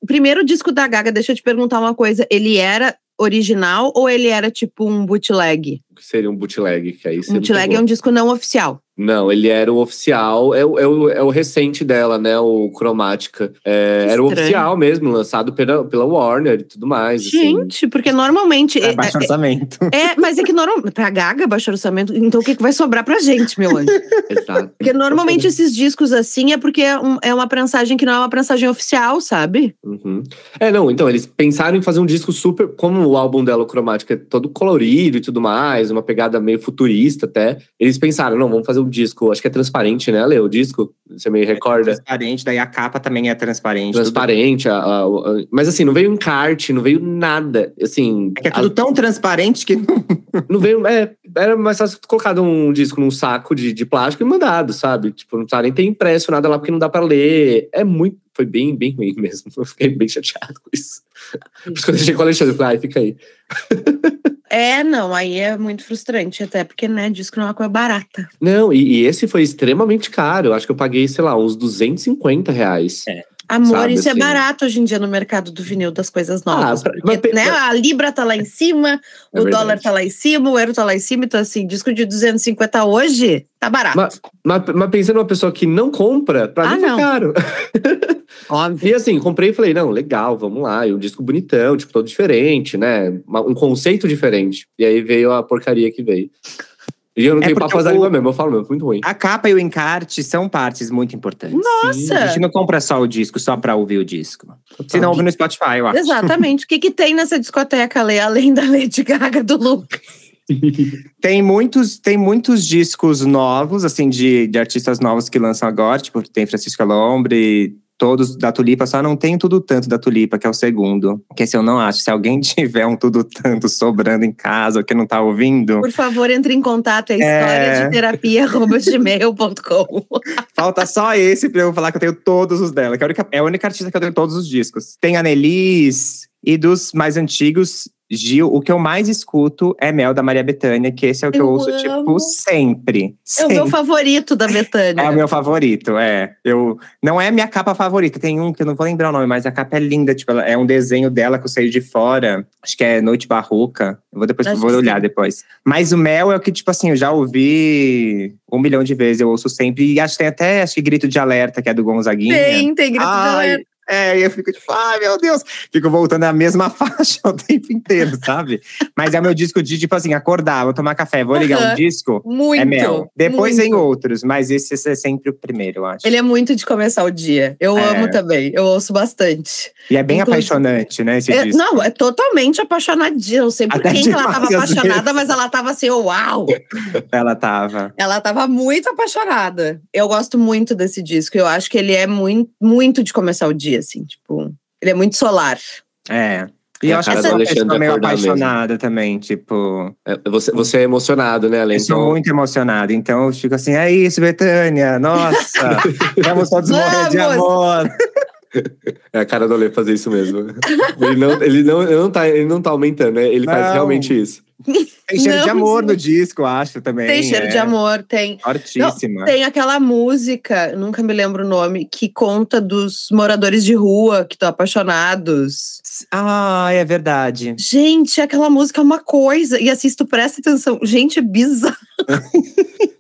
B: O primeiro disco da Gaga, deixa eu te perguntar uma coisa. Ele era original ou ele era tipo um bootleg?
C: O que seria um bootleg? Que aí
B: bootleg é um disco não oficial.
C: Não, ele era o oficial, é o, é o, é o recente dela, né? O Cromática. É, era o oficial mesmo, lançado pela, pela Warner e tudo mais. assim.
B: Gente, porque normalmente.
D: É
B: é-
D: baixo orçamento.
B: é, mas é que normalmente. Pra Gaga, baixo orçamento, então o que, que vai sobrar pra gente, meu anjo?
C: Exato.
B: Porque normalmente esses discos assim é porque é, um- é uma prensagem que não é uma prensagem oficial, sabe?
C: Uhum. É, não, então, eles pensaram em fazer um disco super. Como o álbum dela, o Cromática, é todo colorido e tudo mais, uma pegada meio futurista até. Eles pensaram, não, vamos fazer o disco, acho que é transparente, né, Leo? O disco? Você me recorda?
D: É transparente, daí a capa também é transparente.
C: Transparente, a, a, a, mas assim, não veio encarte, não veio nada. Assim,
D: é que é tudo tão transparente que.
C: não veio. É, era mais fácil colocado um disco num saco de, de plástico e mandado, sabe? Tipo, não precisava nem ter impresso nada lá porque não dá para ler. É muito. Foi bem, bem ruim mesmo. Eu fiquei bem chateado com isso. Por isso que eu deixei com o Alexandre, eu falei, ai, fica aí.
B: É, não, aí é muito frustrante, até porque, né, disco não é uma coisa barata.
C: Não, e, e, esse foi extremamente caro. Eu acho que eu paguei, sei lá, uns 250 reais.
B: É. Amor, Sabe, isso é assim? é barato hoje em dia no mercado do vinil das coisas ah, novas. Ah, porque, mas, né, a Libra tá lá em cima, é o verdade. dólar tá lá em cima, o euro tá lá em cima, então assim, disco de 250 hoje tá barato.
C: Mas, mas, mas pensando numa pessoa que não compra, pra ah, mim foi caro. Óbvio. E assim, comprei e falei, não, legal, vamos lá. E um disco bonitão, tipo, todo diferente, né? Um conceito diferente. E aí veio a porcaria que veio. E eu não é tenho papas da língua mesmo, eu falo mesmo, muito ruim.
D: A capa e o encarte são partes muito importantes.
B: Nossa! Sim.
D: A gente não compra só o disco, só pra ouvir o disco. Se não ouve no Spotify, eu acho.
B: Exatamente. o que, que tem nessa discoteca, Lê, além da Lady Gaga do Lucas?
D: tem muitos tem muitos discos novos assim de, de artistas novos que lançam agora tipo tem Francisco Alombre todos da Tulipa, só não tem tudo tanto da Tulipa, que é o segundo. Que esse eu não acho. Se alguém tiver um tudo tanto sobrando em casa, que não tá ouvindo.
B: Por favor, entre em contato, é história de terapia gmail.com.
D: Falta só esse pra eu falar que eu tenho todos os dela, que é a única, é a única artista que eu tenho todos os discos. Tem a Nelis, e dos mais antigos, Gil, o que eu mais escuto é Mel da Maria Bethânia, que esse é o que eu, eu ouço, amo. tipo, sempre, sempre.
B: É o meu favorito da Bethânia.
D: é o meu favorito, é. Eu, não é a minha capa favorita, tem um que eu não vou lembrar o nome, mas a capa é linda, tipo, ela, é um desenho dela que eu saí de fora. Acho que é Noite Barroca. Eu vou depois vou olhar sim. depois. Mas o Mel é o que, tipo assim, eu já ouvi um milhão de vezes, eu ouço sempre. E acho que tem até acho que Grito de Alerta, que é do Gonzaguinha.
B: Tem, tem Grito Ai, de Alerta.
D: É, e eu fico tipo, ai meu Deus, fico voltando a mesma faixa o tempo inteiro, sabe? Mas é o meu disco de, tipo assim, acordar, vou tomar café, vou ligar uhum. um disco.
B: Muito.
D: É mel. Depois
B: muito.
D: vem outros, mas esse, esse, é sempre o primeiro, eu acho.
B: Ele é muito de começar o dia. Eu é. amo também, eu ouço bastante.
D: E é bem Inclusive, apaixonante, né? Esse
B: é,
D: disco.
B: Não, é totalmente apaixonadinha. Eu sei por Até quem que ela tava apaixonada, vezes. mas ela tava assim, uau!
D: ela tava.
B: Ela tava muito apaixonada. Eu gosto muito desse disco. Eu acho que ele é muito, muito de começar o dia, assim, tipo. Ele é muito solar.
D: É. E eu acho que essa pessoa meio apaixonada mesmo. também, tipo.
C: É, você, você é emocionado, né, Além?
D: Eu sou muito emocionado. Então eu fico assim, é isso, Betânia. Nossa, vamos todos morrer de amor.
C: É a cara do Alê fazer isso mesmo. Ele não, ele não, ele não, tá, ele não tá aumentando, né? Ele não. faz realmente isso.
D: Tem cheiro não, de amor no disco, acho também.
B: Tem cheiro é. de amor, tem.
D: Fortíssima.
B: Não, tem aquela música, nunca me lembro o nome, que conta dos moradores de rua que estão apaixonados.
D: Ah, é verdade.
B: Gente, aquela música é uma coisa. E assisto, presta atenção. Gente, é bizarro.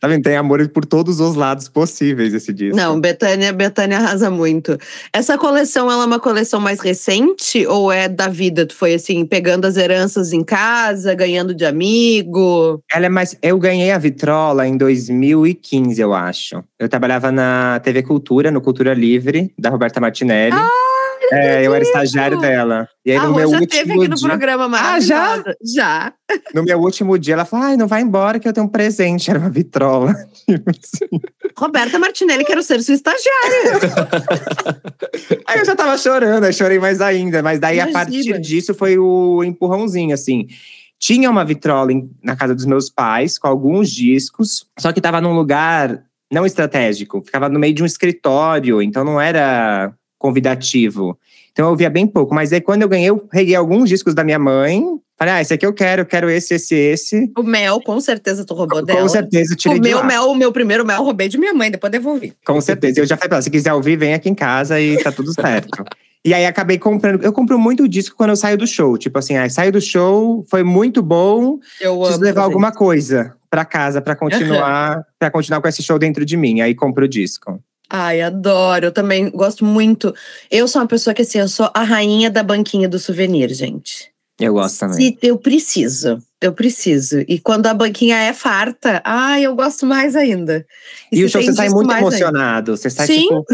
D: tá vendo? Tem amor por todos os lados possíveis esse disco.
B: Não, Betânia, Betânia arrasa muito. Essa coleção, ela é uma coleção mais recente ou é da vida? Tu foi assim, pegando as heranças em casa, ganhando de amigo?
D: Ela é mais. Eu ganhei a vitrola em 2015, eu acho. Eu trabalhava na TV Cultura, no Cultura Livre, da Roberta Martinelli.
B: Ah!
D: É, eu era estagiário dela. E aí,
B: a
D: no meu
B: já
D: último
B: teve aqui no
D: dia...
B: programa
D: Ah, já?
B: Já.
D: No meu último dia, ela falou: ai, não vai embora que eu tenho um presente. Era uma vitrola. Tipo assim.
B: Roberta Martinelli, quero ser sua estagiária.
D: aí eu já tava chorando, aí chorei mais ainda. Mas daí, Imagina. a partir disso, foi o empurrãozinho, assim. Tinha uma vitrola na casa dos meus pais, com alguns discos, só que tava num lugar não estratégico, ficava no meio de um escritório, então não era convidativo. Então eu ouvia bem pouco. Mas aí quando eu ganhei, eu peguei alguns discos da minha mãe. Falei, ah, esse aqui eu quero, eu quero esse, esse, esse.
B: O mel, com certeza tu roubou dela.
D: Com certeza, eu tirei
B: o
D: meu
B: de lá. mel, o meu primeiro mel, eu roubei de minha mãe, depois devolvi.
D: Com certeza. Eu já falei pra ela, se quiser ouvir, vem aqui em casa e tá tudo certo. E aí acabei comprando. Eu compro muito disco quando eu saio do show. Tipo assim, ah, saio do show, foi muito bom.
B: Eu
D: preciso levar alguma coisa para casa para continuar, para continuar com esse show dentro de mim. Aí compro o disco.
B: Ai, adoro. Eu também gosto muito. Eu sou uma pessoa que, assim, eu sou a rainha da banquinha do souvenir, gente.
D: Eu gosto também.
B: Se eu preciso, eu preciso. E quando a banquinha é farta, ai, eu gosto mais ainda.
D: E, e o show você sai muito emocionado. Ainda. Você sai Sim. tipo,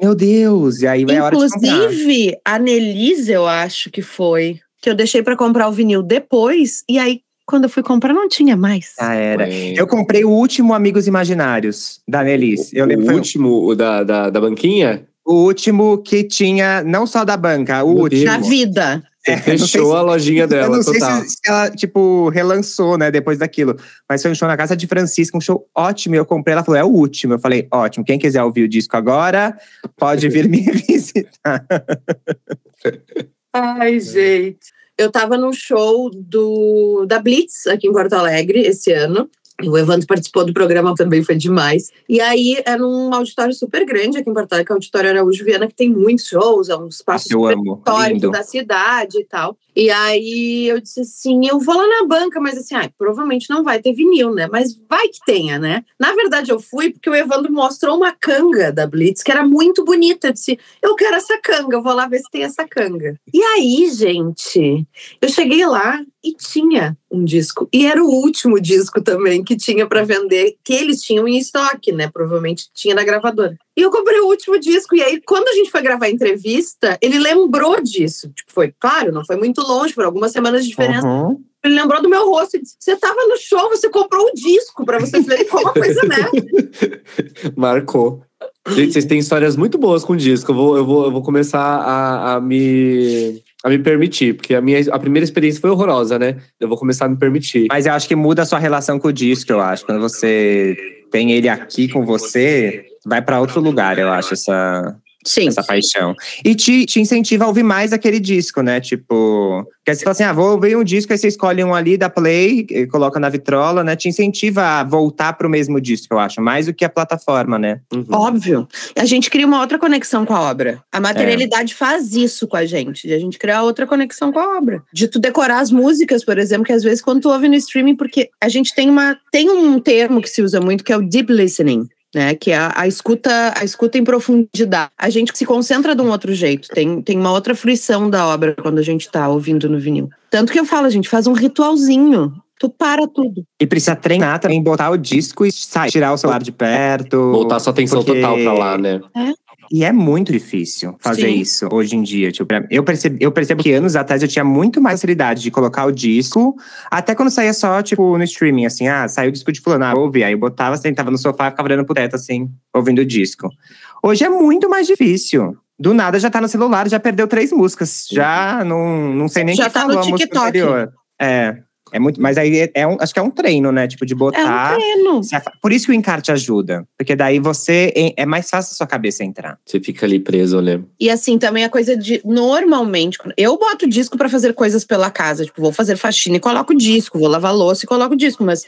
D: meu Deus, e aí vai a hora de
B: Inclusive, a Nelise, eu acho que foi, que eu deixei para comprar o vinil depois, e aí Quando eu fui comprar, não tinha mais.
D: Ah, era.
C: Foi.
D: Eu comprei o último Amigos Imaginários, da Nelis. Eu lembro,
C: o último, o da, da, da banquinha?
D: o último que tinha, não só da banca, o
C: Meu
D: último.
B: Na vida.
D: É,
C: fechou
D: se-
C: a lojinha
D: Eu
C: dela,
D: não sei
C: total.
D: se, se ela, tipo, relançou, né, depois daquilo. Mas foi um show na casa de Francisca, um show ótimo. E eu comprei, ela falou, é o último. Eu falei, ótimo, quem quiser ouvir o disco agora, pode vir me visitar.
B: Ai, gente. Eu tava num show do, da Blitz aqui em Porto Alegre esse ano. E o Evandro participou do programa também, foi demais. E aí é num auditório super grande aqui em Porto Alegre, que é o Auditório Araújo Viana, que tem muitos shows, é um espaço
D: eu
B: super
D: amo,
B: histórico
D: lindo.
B: da cidade e tal. E aí eu disse assim, eu vou lá na banca, mas assim, ai, provavelmente não vai ter vinil, né? Mas vai que tenha, né? Na verdade eu fui porque o Evandro mostrou uma canga da Blitz, que era muito bonita. Eu disse, eu quero essa canga, eu vou lá ver se tem essa canga. E aí, gente, eu cheguei lá e tinha um disco. E era o último disco também que tinha para vender, que eles tinham em estoque, né? Provavelmente tinha na gravadora. E eu comprei o último disco. E aí, quando a gente foi gravar a entrevista, ele lembrou disso. Tipo, foi, claro, não foi muito longe, foram algumas semanas de diferença.
D: Uhum.
B: Ele lembrou do meu rosto e disse: Você tava no show, você comprou o disco para você ver como a coisa, né?
C: Marcou. Gente, vocês têm histórias muito boas com disco. Eu vou, eu vou, eu vou começar a, a me, a me permitir, porque a minha a primeira experiência foi horrorosa, né? Eu vou começar a me permitir.
D: Mas eu acho que muda a sua relação com o disco, eu acho. Quando você tem ele aqui com você, vai para outro lugar, eu acho, essa,
B: Sim.
D: essa paixão. E te, te incentiva a ouvir mais aquele disco, né? Tipo, porque você fala assim, ah, vou ouvir um disco, aí você escolhe um ali, dá play, e coloca na vitrola, né? Te incentiva a voltar pro mesmo disco, eu acho, mais do que a plataforma, né?
C: Uhum.
B: Óbvio. A gente cria uma outra conexão com a obra. A materialidade faz isso com a gente. De a gente criar outra conexão com a obra. De tu decorar as músicas, por exemplo, que às vezes quando tu ouve no streaming, porque a gente tem uma. Tem um termo que se usa muito que é o deep listening. Né, que é a, a escuta a escuta em profundidade. A gente se concentra de um outro jeito, tem, tem uma outra fruição da obra quando a gente está ouvindo no vinil. Tanto que eu falo, a gente faz um ritualzinho. Tu para tudo.
D: E precisa treinar também, botar o disco e sair, tirar o celular de perto.
C: Voltar sua atenção
D: porque-
C: total pra lá, né?
D: E é muito difícil fazer
B: Sim.
D: isso hoje em dia. Tipo, eu, percebo, eu percebo que anos atrás eu tinha muito mais facilidade de colocar o disco, até quando saía só, tipo, no streaming, assim, ah, saiu o disco de fulano, ah, ouvi. Aí eu botava, sentava no sofá, ficava olhando pro teto, assim, ouvindo o disco. Hoje é muito mais difícil. Do nada já tá no celular, já perdeu três músicas. Já não, não sei nem
B: Já
D: quem
B: tá no
D: falou a música
B: TikTok.
D: anterior. É. É muito, mas aí é, é um, acho que é um treino, né? Tipo, de
B: É um
D: botar.
B: treino.
D: Por isso que o encarte ajuda. Porque daí você. É mais fácil a sua cabeça entrar.
C: Você fica ali preso, né?
B: E assim, também a coisa de. Normalmente, eu boto disco pra fazer coisas pela casa. Tipo, vou fazer faxina e coloco disco, vou lavar louça e coloco disco. Mas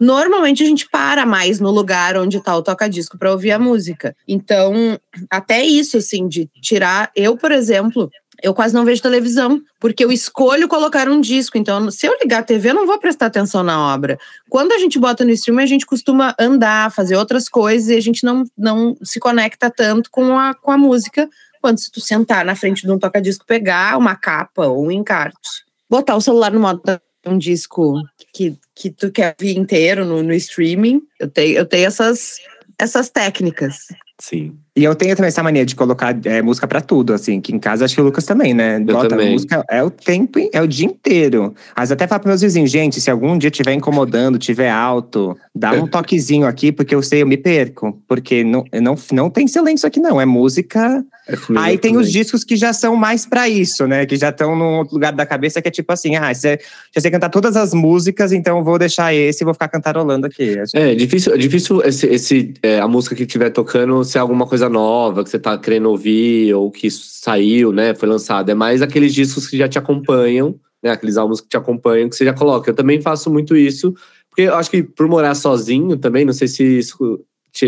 B: normalmente a gente para mais no lugar onde tá o toca-disco pra ouvir a música. Então, até isso, assim, de tirar. Eu, por exemplo. Eu quase não vejo televisão, porque eu escolho colocar um disco. Então, se eu ligar a TV, eu não vou prestar atenção na obra. Quando a gente bota no streaming, a gente costuma andar, fazer outras coisas e a gente não, não se conecta tanto com a, com a música quanto se tu sentar na frente de um toca-disco, pegar uma capa ou um encarte. Botar o celular no modo um disco que, que tu quer vir inteiro no, no streaming. Eu tenho, eu tenho essas, essas técnicas.
C: Sim.
D: E eu tenho também essa mania de colocar é, música pra tudo, assim, que em casa acho que o Lucas também, né? Bota
C: também.
D: música é o tempo, é o dia inteiro. Mas até falo pros meus vizinhos, gente, se algum dia estiver incomodando, tiver alto, dá um toquezinho aqui, porque eu sei, eu me perco. Porque não, não, não tem silêncio aqui, não. É música.
C: É comigo
D: Aí tem
C: também.
D: os discos que já são mais pra isso, né? Que já estão num outro lugar da cabeça, que é tipo assim, ah, você, já sei cantar todas as músicas, então vou deixar esse e vou ficar cantarolando aqui.
C: É difícil, é difícil esse, esse, é, a música que estiver tocando ser alguma coisa nova que você tá querendo ouvir ou que saiu, né? Foi lançado. É mais aqueles discos que já te acompanham, né? Aqueles álbuns que te acompanham que você já coloca. Eu também faço muito isso, porque eu acho que por morar sozinho também, não sei se isso te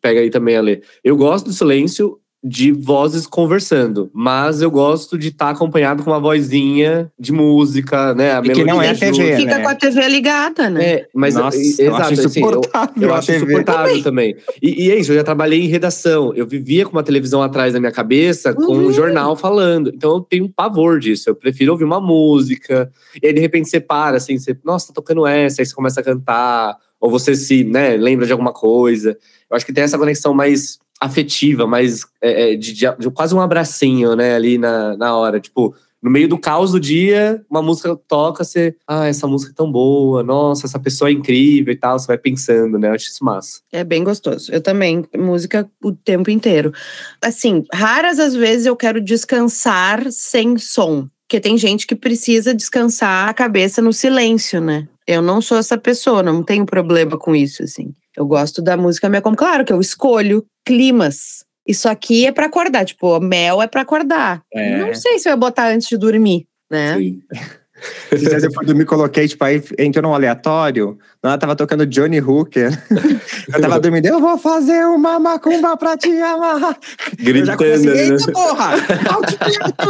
C: pega aí também a ler. Eu gosto do silêncio de vozes conversando, mas eu gosto de estar acompanhado com uma vozinha de música, né? A
D: E que não é a TV,
C: junto.
B: Fica
D: né?
B: com a TV ligada, né?
C: É, mas
D: Nossa, eu acho
C: exato, assim, eu-
D: insuportável
C: eu
D: a
C: acho insuportável também. E, e é isso, eu já trabalhei em redação. Eu vivia com uma televisão atrás da minha cabeça, com
B: Uhum.
C: um jornal falando. Então eu tenho um pavor disso. Eu prefiro ouvir uma música. E aí, de repente, você para, assim, você, nossa, tá tocando essa, aí você começa a cantar. Ou você se, né, lembra de alguma coisa. Eu acho que tem essa conexão mais afetiva, mais é, é, de, de- de quase um abracinho, né, ali na, na hora. Tipo, no meio do caos do dia, uma música toca, você, ah, essa música é tão boa, nossa, essa pessoa é incrível e tal, você vai pensando, né? Eu acho isso massa.
B: É bem gostoso. Eu também, música o tempo inteiro. Assim, raras as vezes eu quero descansar sem som. Porque tem gente que precisa descansar a cabeça no silêncio, né? Eu não sou essa pessoa, não tenho problema com isso, assim. Eu gosto da música minha como, claro que eu escolho climas. Isso aqui é para acordar, tipo, mel é para acordar. É. Não sei se eu ia botar antes de dormir, né? Sim.
D: Esses dias eu me coloquei, tipo, aí entrou num aleatório, ela tava tocando Johnny Hooker. eu tava dormindo, eu vou fazer uma macumba pra te amar.
C: Gritando, eu já comecei,
D: né? eita porra!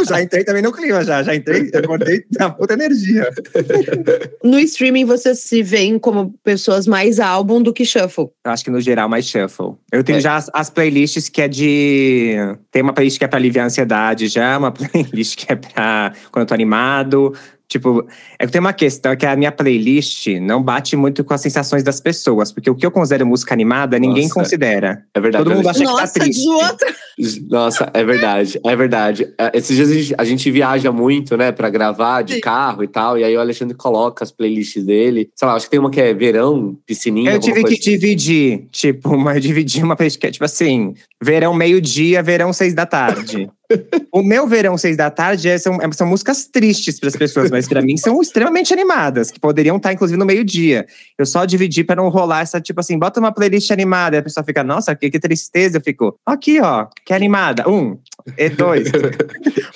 D: já entrei também no clima, já, já entrei, eu acordei na puta energia.
B: No streaming, vocês se veem como pessoas mais álbum do que shuffle?
D: Eu acho que no geral, mais shuffle. Eu tenho é. já as, as, playlists que é de... Tem uma playlist que é pra aliviar a ansiedade já, uma playlist que é pra quando eu tô animado, Tipo, é que tem uma questão é que a minha playlist não bate muito com as sensações das pessoas, porque o que eu considero música animada, ninguém Nossa, considera.
C: É verdade.
D: Todo mundo acha
B: Nossa,
D: que tá triste.
C: Nossa, é verdade, é verdade. É, esses dias a gente, a gente viaja muito, né, pra gravar de Sim. carro e tal, e aí o Alexandre coloca as playlists dele. Sei lá, acho que tem uma que é verão, piscininha.
D: Eu tive que assim. dividir, tipo, uma, eu dividi uma playlist que é tipo assim, verão meio-dia, verão seis da tarde. o meu verão seis da tarde é, são, é, são músicas tristes para as pessoas, mas para mim são extremamente animadas, que poderiam estar, inclusive, no meio-dia. Eu só dividi para não rolar essa, tipo assim, bota uma playlist animada, e a pessoa fica, nossa, que, que tristeza. Eu fico, aqui, ó, que animada. Um, e dois.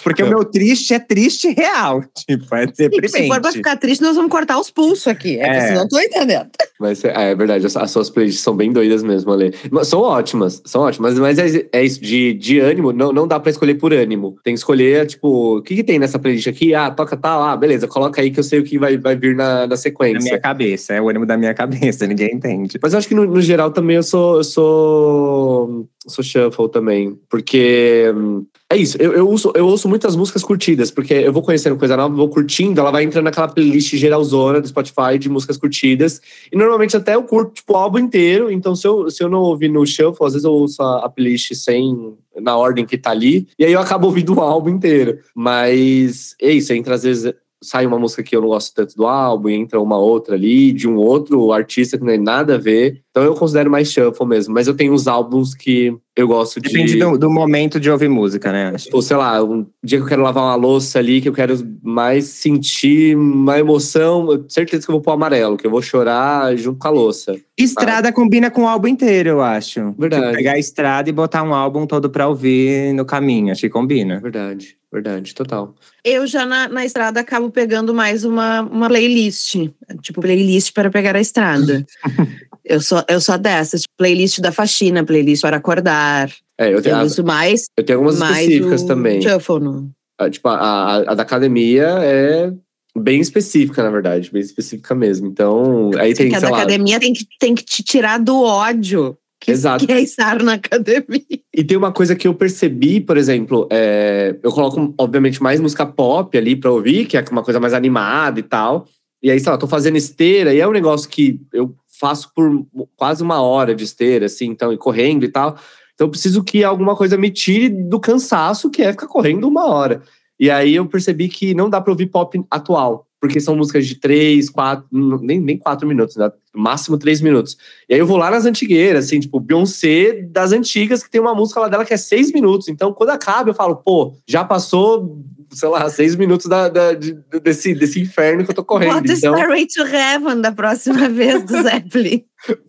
D: Porque o meu triste é triste real. Tipo, é deprimente.
B: se for pra ficar triste, nós vamos cortar os pulsos aqui. É, é. não tô entendendo.
C: Mas é, é, verdade, as suas playlists são bem doidas mesmo, Ale. São ótimas, são ótimas, mas é, é isso, de, de ânimo, não, não dá pra escolher por ânimo. Tem que escolher, tipo, o que, que tem nessa playlist aqui? Ah, toca tal, ah, beleza, coloca aí que eu sei o que vai, vai vir na, na sequência. Na
D: minha cabeça, é o ânimo da minha cabeça, ninguém entende.
C: Mas eu acho que no, no geral também eu sou, eu sou, sou shuffle também, porque hum, é isso, eu, eu, uso, eu ouço muitas músicas curtidas, porque eu vou conhecendo coisa nova, vou curtindo, ela vai entrando naquela playlist geralzona do Spotify de músicas curtidas. E normalmente até eu curto tipo, o álbum inteiro, então se eu, se eu não ouvir no shuffle, às vezes eu ouço a, a playlist sem na ordem que tá ali, e aí eu acabo ouvindo o álbum inteiro. Mas é isso, entra às vezes sai uma música que eu não gosto tanto do álbum, entra uma outra ali, de um outro artista que não tem nada a ver. Então eu considero mais shuffle mesmo. Mas eu tenho uns álbuns que eu gosto
D: Depende de. Depende do, do, momento de ouvir música, né?
C: Ou sei lá, um dia que eu quero lavar uma louça ali, que eu quero mais sentir uma emoção, certeza que eu vou pôr amarelo, que eu vou chorar junto com a louça.
D: Estrada ah. combina com o álbum inteiro, eu acho.
C: Verdade. Tipo,
D: pegar a estrada e botar um álbum todo pra ouvir no caminho, acho que combina.
C: Verdade. Verdade, total.
B: Eu já na, na estrada acabo pegando mais uma, uma playlist, tipo playlist para pegar a estrada. eu sou eu sou dessas, tipo, playlist da faxina, playlist para acordar.
C: É, eu tenho
B: eu uso mais.
C: Eu tenho algumas
B: mais
C: específicas também.
B: Shuffle, no...
C: a, tipo, a, a, da academia é bem específica, na verdade, bem específica mesmo. Então, aí tem,
B: que a da
C: lá,
B: academia tem que, tem que te tirar do ódio que
C: Exato.
B: quer estar na academia.
C: E tem uma coisa que eu percebi, por exemplo, é, eu coloco, obviamente, mais música pop ali pra ouvir, que é uma coisa mais animada e tal. E aí, sei lá, tô fazendo esteira, e é um negócio que eu faço por quase uma hora de esteira, assim, então, e correndo e tal. Então, eu preciso que alguma coisa me tire do cansaço, que é ficar correndo uma hora. E aí eu percebi que não dá pra ouvir pop atual porque são músicas de três, quatro, nem, nem quatro minutos, né? máximo três minutos. E aí eu vou lá nas antigueiras, assim, tipo, Beyoncé das antigas, que tem uma música lá dela que é seis minutos. Então, quando acaba, eu falo, pô, já passou, sei lá, seis minutos da, da de, desse, desse inferno que eu tô correndo.
B: Bota
C: então...
B: Starway to Heaven da próxima vez do Zeppelin.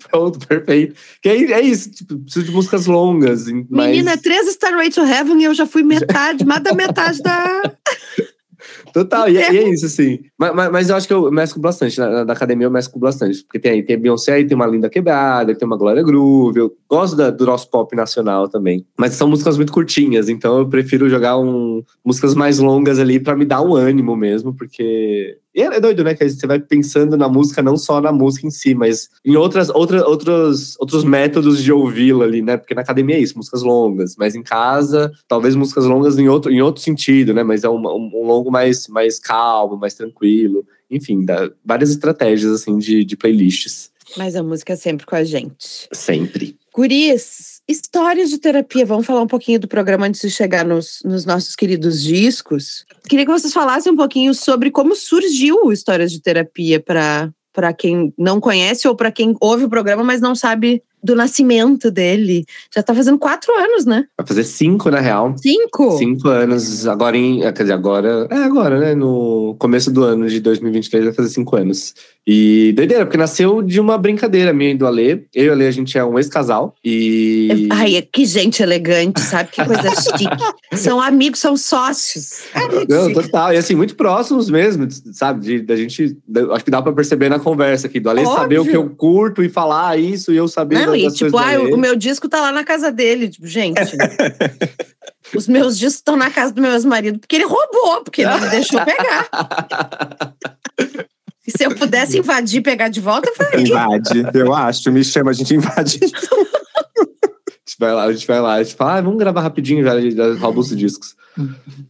C: Pronto, perfeito. Que é, é isso, tipo, preciso de músicas longas. Mas...
B: Menina, três Starway to Heaven e eu já fui metade, mais da metade da.
C: Total, e, é, é isso, assim. Mas, mas, mas, eu acho que eu mesclo bastante. Na, na, academia eu mesclo bastante. Porque tem aí, tem Beyoncé, aí tem uma Linda Quebrada, tem uma Glória Groove. Eu gosto da, do nosso pop nacional também. Mas são músicas muito curtinhas, então eu prefiro jogar um, músicas mais longas ali para me dar um ânimo mesmo, porque e é doido, né? Que você vai pensando na música, não só na música em si, mas em outras, outra, outros, outros métodos de ouvi-la ali, né? Porque na academia é isso, músicas longas, mas em casa, talvez músicas longas em outro, em outro sentido, né? Mas é um, um longo mais, mais calmo, mais tranquilo. Enfim, dá várias estratégias, assim, de, de playlists.
B: Mas a música é sempre com a gente.
C: Sempre.
B: Curis, histórias de terapia. Vamos falar um pouquinho do programa antes de chegar nos, nos nossos queridos discos. Queria que vocês falassem um pouquinho sobre como surgiu o Histórias de Terapia para para quem não conhece ou para quem ouve o programa, mas não sabe do nascimento dele. Já tá fazendo quatro anos, né?
C: Vai fazer cinco, na real.
B: Cinco?
C: Cinco anos. Agora em. Quer dizer, agora. É agora, né? No começo do ano de 2023 vai fazer cinco anos. E doideira, porque nasceu de uma brincadeira minha e do Alê. Eu e o Alê, a gente é um ex-casal. E.
B: Ai, que gente elegante, sabe? Que coisa chique. São amigos, são sócios. É
C: Não, total. E assim, muito próximos mesmo, sabe? Da gente. Acho que dá pra perceber na conversa aqui, do Alê
B: Óbvio.
C: saber o que eu curto e falar isso, e eu saber.
B: Não, e
C: das
B: tipo, ah, o meu disco tá lá na casa dele. Tipo, gente. os meus discos estão na casa do meu ex-marido, porque ele roubou, porque ele não me deixou pegar. E se eu pudesse invadir e pegar de volta, eu faria.
D: Invade, eu acho. Me chama, a gente invade.
C: A gente vai lá, a gente vai lá, a gente fala, ah, vamos gravar rapidinho, já, já rouba os discos.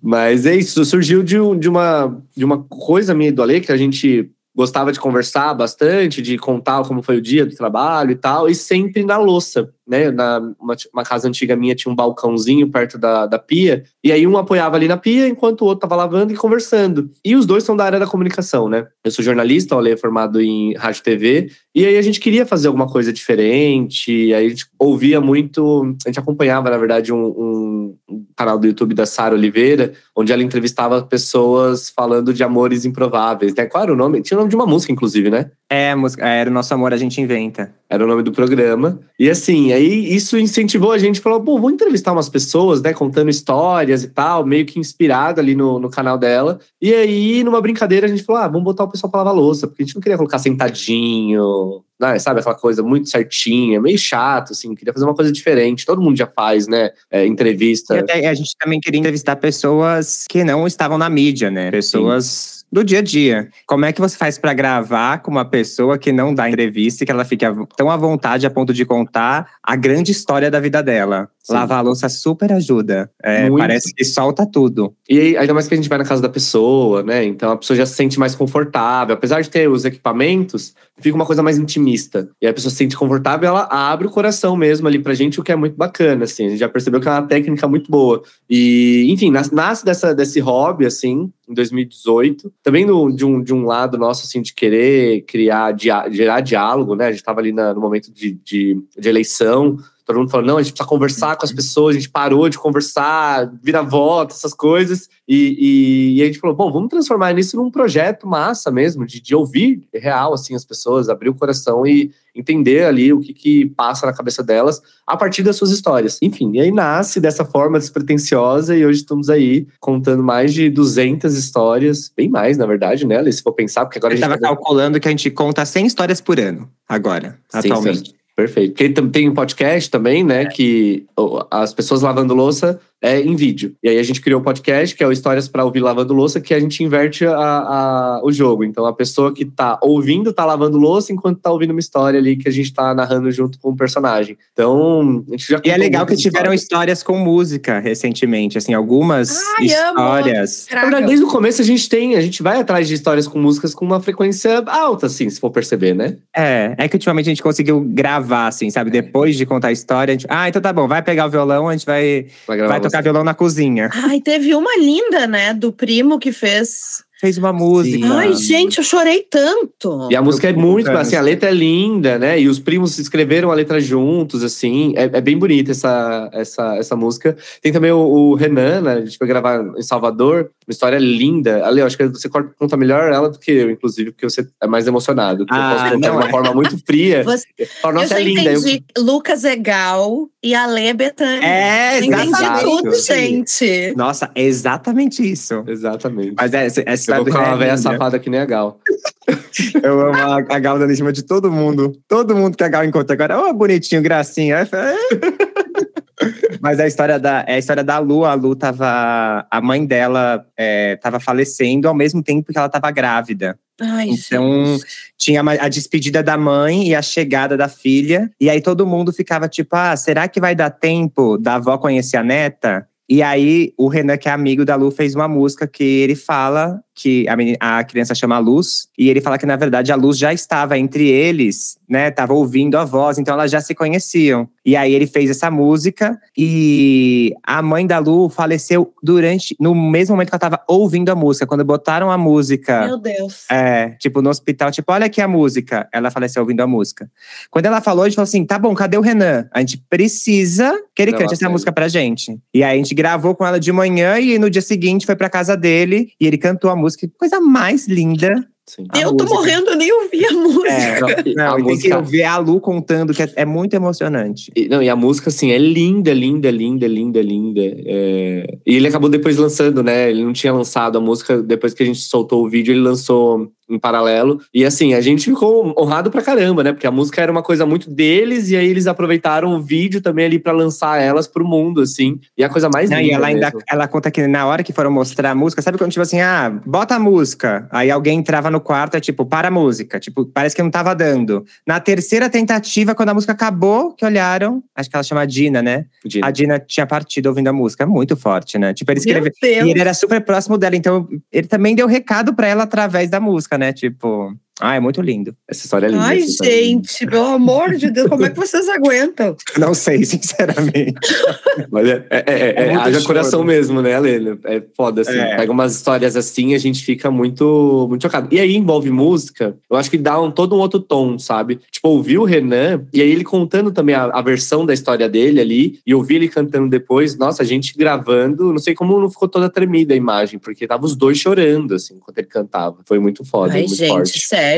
C: Mas é isso, surgiu de, um- de, uma, de uma coisa minha e do Ale, que a gente gostava de conversar bastante, de contar como foi o dia do trabalho e tal, e sempre na louça, né? Na uma, uma casa antiga minha tinha um balcãozinho perto da, da pia, e aí um apoiava ali na pia, enquanto o outro tava lavando e conversando. E os dois são da área da comunicação, né? Eu sou jornalista, o Ale é formado em rádio TV, e aí a gente queria fazer alguma coisa diferente, aí a gente ouvia muito, a gente acompanhava, na verdade, um, um- um canal do YouTube da Sara Oliveira, onde ela entrevistava pessoas falando de amores improváveis, né? Qual era o nome? Tinha o nome de uma música, inclusive, né?
D: É, música, era o nosso amor, a gente inventa.
C: Era o nome do programa. E assim, aí isso incentivou a gente, falou, pô, vou entrevistar umas pessoas, né, contando histórias e tal, meio que inspirado ali no, no canal dela. E aí, numa brincadeira, a gente falou, ah, vamos botar o pessoal pra lavar louça, porque a gente não queria colocar sentadinho, né, sabe, aquela coisa muito certinha, meio chato, assim, queria fazer uma coisa diferente. Todo mundo já faz, né, é, entrevista.
D: E até a gente também queria entrevistar pessoas que não estavam na mídia, né? Pessoas do dia a dia. Como é que você faz pra gravar com uma pessoa que não dá entrevista e que ela fique tão à vontade a ponto de contar a grande história da vida dela?
C: Sim.
D: Lavar a louça super ajuda. É, parece que solta tudo.
C: E aí, ainda mais que a gente vai na casa da pessoa, né? Então a pessoa já se sente mais confortável. Apesar de ter os equipamentos, fica uma coisa mais intimista. E a pessoa se sente confortável, ela abre o coração mesmo ali pra gente, o que é muito bacana, assim. A gente já percebeu que é uma técnica muito boa. E, enfim, nas- nasce dessa, desse hobby, assim, em 2018. Também no- de, um, de um lado nosso, assim, de querer criar, dia- gerar diálogo, né? A gente tava ali na- no momento de, de, de eleição. Todo mundo falou, não, a gente precisa conversar com as pessoas, a gente parou de conversar, vira voto, essas coisas. E, e, e a gente falou, bom, vamos transformar isso num projeto massa mesmo, de, de ouvir real, assim, as pessoas, abrir o coração e entender ali o que, que passa na cabeça delas a partir das suas histórias. Enfim, e aí nasce dessa forma despretensiosa e hoje estamos aí contando mais de 200 histórias, bem mais, na verdade, né, Alice, se for pensar, porque agora
D: Eu
C: a gente
D: estava
C: tá-
D: calculando que a gente conta 100 histórias por ano, agora, atualmente.
C: Perfeito. Porque tem um podcast também, né? Que ó, as pessoas lavando louça é em vídeo. E aí a gente criou um podcast, que é o Histórias para Ouvir Lavando Louça, que a gente inverte a, a- o jogo. Então a pessoa que tá ouvindo tá lavando louça enquanto tá ouvindo uma história ali que a gente tá narrando junto com o personagem. Então, a gente já
D: E é legal que tiveram
C: histórias.
D: histórias com música recentemente, assim, algumas
B: Ai,
D: histórias.
C: Na verdade, desde o começo a gente tem, a gente vai atrás de histórias com músicas com uma frequência alta, assim, se for perceber, né?
D: É, é que ultimamente a gente conseguiu gravar, assim, sabe? Depois de contar a história, a gente, ah, então tá bom, vai pegar o violão, a gente vai, vai
C: você.
D: Tocar violão na cozinha.
B: Ai, teve uma linda, né? Do primo que fez.
D: Fez uma música.
B: Ai, gente, eu chorei tanto.
C: E a música é muito, assim, a letra é linda, né? E os primos escreveram a letra juntos, assim. É, é bem bonita essa, essa, essa música. Tem também o, o Renan, né? A gente foi gravar em Salvador. Uma história linda. Ali, eu acho que você conta melhor ela do que eu, inclusive, porque você é mais emocionado. Porque
D: Ah,
C: eu posso contar de uma
D: é.
C: forma muito fria.
B: Você-
C: Fala,
B: eu
C: Nossa,
B: já
C: é linda. Eu-
B: entendi. Lucas é Gal e a Lê é Betânia.
D: É,
B: Eu entendi
C: exato.
B: tudo, gente.
D: Nossa, é exatamente isso.
C: Exatamente.
D: Mas é, essa, essa
C: vou
D: do
C: ficar uma
D: é
C: velha safada que nem a Gal.
D: Eu amo a, a Gal dando em cima de todo mundo. Todo mundo que a Gal encontra agora. Ô, bonitinho, gracinha. Fala, "É." Mas a história da, é a história da Lu. A Lu tava. A mãe dela é, tava falecendo ao mesmo tempo que ela tava grávida.
B: Ai,
D: Então,
B: gente.
D: tinha a despedida da mãe e a chegada da filha. E aí todo mundo ficava tipo: ah, será que vai dar tempo da avó conhecer a neta? E aí o Renan, que é amigo da Lu, fez uma música que ele fala que a, menina, a criança chama Luz, e ele fala que, na verdade, a Luz já estava entre eles, né? Tava ouvindo a voz, então elas já se conheciam. E aí ele fez essa música, e a mãe da Lu faleceu durante, no mesmo momento que ela tava ouvindo a música. Quando botaram a música.
B: Meu Deus.
D: É, tipo, no hospital, tipo, olha aqui a música. Ela faleceu ouvindo a música. Quando ela falou, a gente falou assim: tá bom, cadê o Renan? A gente precisa que ele cante essa música pra gente. E aí a gente gravou com ela de manhã e no dia seguinte foi pra casa dele e ele cantou a música. Que Coisa mais linda.
C: Sim.
D: A
B: eu tô morrendo, eu nem ouvi a música.
D: É, não,
C: a
D: e tem
C: música-
D: que ver a Lu contando, que é, é muito emocionante.
C: E, não, e a música, assim, é linda, linda, linda, linda, linda. É, E ele acabou depois lançando, né? Ele não tinha lançado a música, depois que a gente soltou o vídeo, ele lançou em paralelo. E assim, a gente ficou honrado pra caramba, né? Porque a música era uma coisa muito deles, e aí eles aproveitaram o vídeo também ali pra lançar elas pro mundo, assim. E a coisa mais
D: Não,
C: linda.
D: e ela ainda
C: mesmo.
D: ela conta que na hora que foram mostrar a música, sabe quando tipo assim, ah, bota a música. Aí alguém entrava no quarto, é tipo, para a música. Tipo, parece que não tava dando. Na terceira tentativa, quando a música acabou, que olharam, acho que ela chama Dina, né?
C: Dina.
D: A Dina tinha partido ouvindo a música. É muito forte, né? Tipo, ele escreveu. E ele era super próximo dela, então ele também deu recado pra ela através da música, né? Tipo, ah, é muito lindo.
C: Essa história é linda.
B: Ai,
C: é linda.
B: gente, pelo amor de Deus, como é que vocês aguentam?
D: Não sei, sinceramente.
C: Mas é, é, é, é,
D: É
C: haja
D: choro.
C: coração mesmo, né, Lênia? É foda, assim.
D: É.
C: Pega umas histórias assim a gente fica muito, muito chocado. E aí envolve música, eu acho que dá um, todo um outro tom, sabe? Tipo, ouvir o Renan, e aí ele contando também a, a versão da história dele ali, e ouvir ele cantando depois, nossa, a gente gravando, não sei como não ficou toda tremida a imagem, porque tava os dois chorando, assim, enquanto ele cantava. Foi muito foda,
B: Ai,
C: muito
B: gente,
C: forte.
B: sério.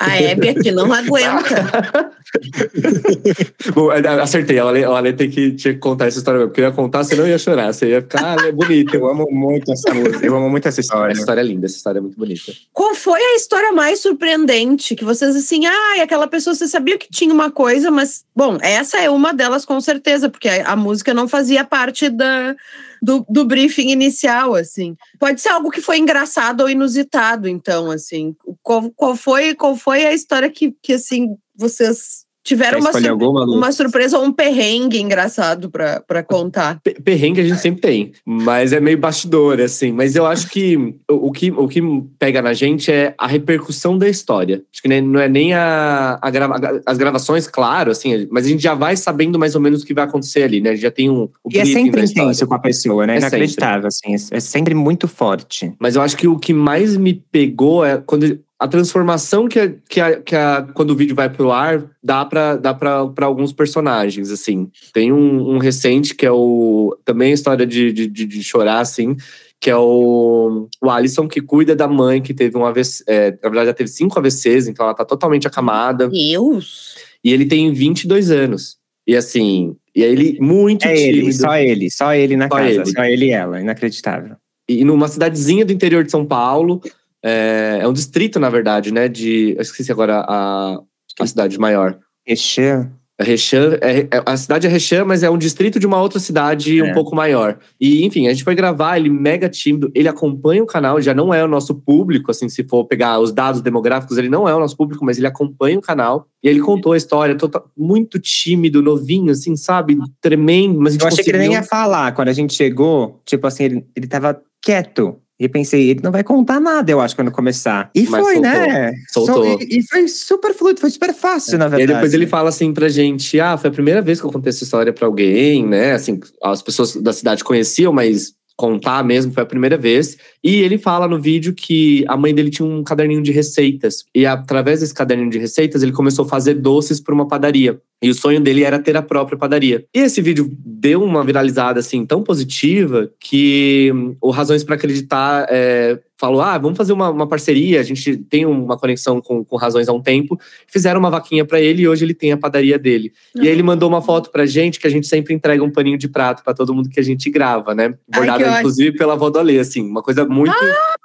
B: A Hebe aqui não aguenta.
C: Bom, acertei, a Ale, a Ale tem que, tinha que contar essa história, porque eu ia contar, senão eu ia chorar, você ia ficar, ah, é bonito.
D: Eu amo muito essa música. Eu amo muito essa história.
C: Essa história é linda, essa história é muito bonita.
B: Qual foi a história mais surpreendente que vocês assim, ah, aquela pessoa, você sabia que tinha uma coisa, mas bom, essa é uma delas com certeza, porque a, a música não fazia parte da do, do briefing inicial, assim. Pode ser algo que foi engraçado ou inusitado, então, assim. Qual, qual foi qual foi a história que, que assim vocês tiveram uma, sur-
D: alguma,
B: uma surpresa ou um perrengue engraçado pra pra contar?
C: Pe- Perrengue a gente sempre tem, mas é meio bastidor, assim. Mas eu acho que o, o que o que pega na gente é a repercussão da história. Acho que nem- não é nem a, a grava- as gravações, claro, assim, mas a gente já vai sabendo mais ou menos o que vai acontecer ali, né? A gente já tem um. o
D: E é sempre intenso com a pessoa, né?
C: É
D: Inacreditável, assim. É sempre muito forte.
C: Mas eu acho que o que mais me pegou é quando a transformação que, a, que, a, que a, quando o vídeo vai pro ar dá pra, dá pra, pra alguns personagens, assim. Tem um, um recente que é o. Também a história de, de, de, de chorar, assim. Que é o, o Alisson, que cuida da mãe que teve um AVC. é, na verdade, já teve cinco AVCs, então ela tá totalmente acamada.
B: Deus!
C: E ele tem 22 anos. E assim, e aí ele muito
D: É
C: tímido.
D: ele, só ele, só ele na
C: Só
D: casa,
C: ele.
D: só ele e ela, inacreditável.
C: e numa cidadezinha do interior de São Paulo. É, é um distrito, na verdade, né? De. Eu esqueci agora a, a cidade maior.
D: Recheio.
C: É Rechan, é, é- a cidade é Rechan, mas é um distrito de uma outra cidade
D: É.
C: um pouco maior. E, enfim, a gente foi gravar, ele mega tímido, ele acompanha o canal, já não é o nosso público, assim, se for pegar os dados demográficos, ele não é o nosso público, mas ele acompanha o canal. E ele contou a história, tota- muito tímido, novinho, assim, sabe? Tremendo, mas a gente
D: Eu achei que ele nem ia
C: conseguiu-
D: falar. Quando a gente chegou, tipo assim, ele, ele tava quieto. E pensei, ele não vai contar nada, eu acho, quando começar. E
C: Mas
D: foi,
C: soltou.
D: né?
C: Soltou.
D: Sol- E, e foi super fluido, foi super fácil, na
C: E aí
D: verdade.
C: depois ele fala assim pra gente: ah, foi a primeira vez que eu contei essa história pra alguém, né? Assim, as pessoas da cidade conheciam, mas contar mesmo foi a primeira vez. E ele fala no vídeo que a mãe dele tinha um caderninho de receitas. E através desse caderninho de receitas, ele começou a fazer doces para uma padaria. E o sonho dele era ter a própria padaria. E esse vídeo deu uma viralizada assim tão positiva que hum, o Razões para Acreditar é, falou: ah, vamos fazer uma, uma parceria. A gente tem uma conexão com, com Razões há um tempo. Fizeram uma vaquinha para ele e hoje ele tem a padaria dele. E aí ele mandou uma foto pra gente que a gente sempre entrega um paninho de prato pra todo mundo que a gente grava, né?
B: Ai,
C: Bordado,
B: ótimo.
C: inclusive, pela avó do Alê, assim. Uma coisa muito. É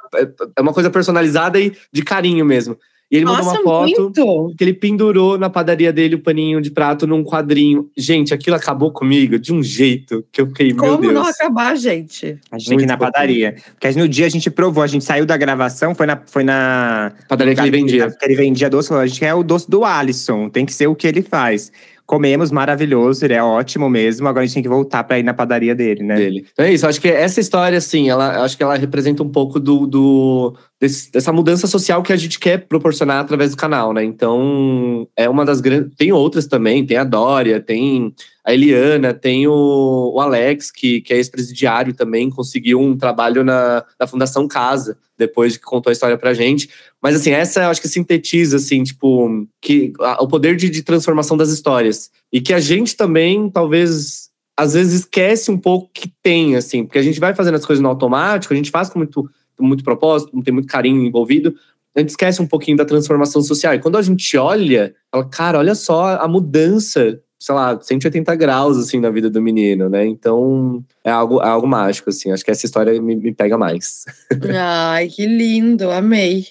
C: é uma coisa personalizada e de carinho mesmo. E ele mandou
B: Nossa,
C: uma foto
B: muito!
C: que ele pendurou na padaria dele o paninho de prato num quadrinho. Gente, aquilo acabou comigo de um jeito que eu fiquei, meu
B: Como
C: Deus.
B: não acabar, gente?
D: A gente tem que ir na
C: Muito fofinho.
D: padaria. Porque no dia a gente provou, a gente saiu da gravação, foi na. Foi na
C: Padaria que ele vendia.
D: Que ele vendia doce, falou, a gente quer o doce do Alisson, tem que ser o que ele faz. Comemos, maravilhoso, ele é ótimo mesmo. Agora a gente tem que voltar pra ir na padaria dele, né?
C: Dele. Então é isso, acho que essa história, assim, ela, acho que ela representa um pouco do, do desse, dessa mudança social que a gente quer proporcionar através do canal, né? Então, é uma das grandes. Tem outras também, tem a Dória, tem a Eliana, tem o, o Alex, que, que é ex-presidiário também, conseguiu um trabalho na, na Fundação Casa, depois de que contou a história pra gente. Mas, assim, essa eu acho que sintetiza, assim, tipo, que, a, o poder de, de transformação das histórias. E que a gente também, talvez, às vezes esquece um pouco que tem, assim, porque a gente vai fazendo as coisas no automático, a gente faz com muito, muito propósito, tem muito carinho envolvido, a gente esquece um pouquinho da transformação social. E quando a gente olha, fala, cara, olha só a mudança sei lá, 180 graus, assim, na vida do menino, né? Então, é algo, é algo mágico, assim. Acho que essa história me, me pega mais.
B: Ai, que lindo, amei.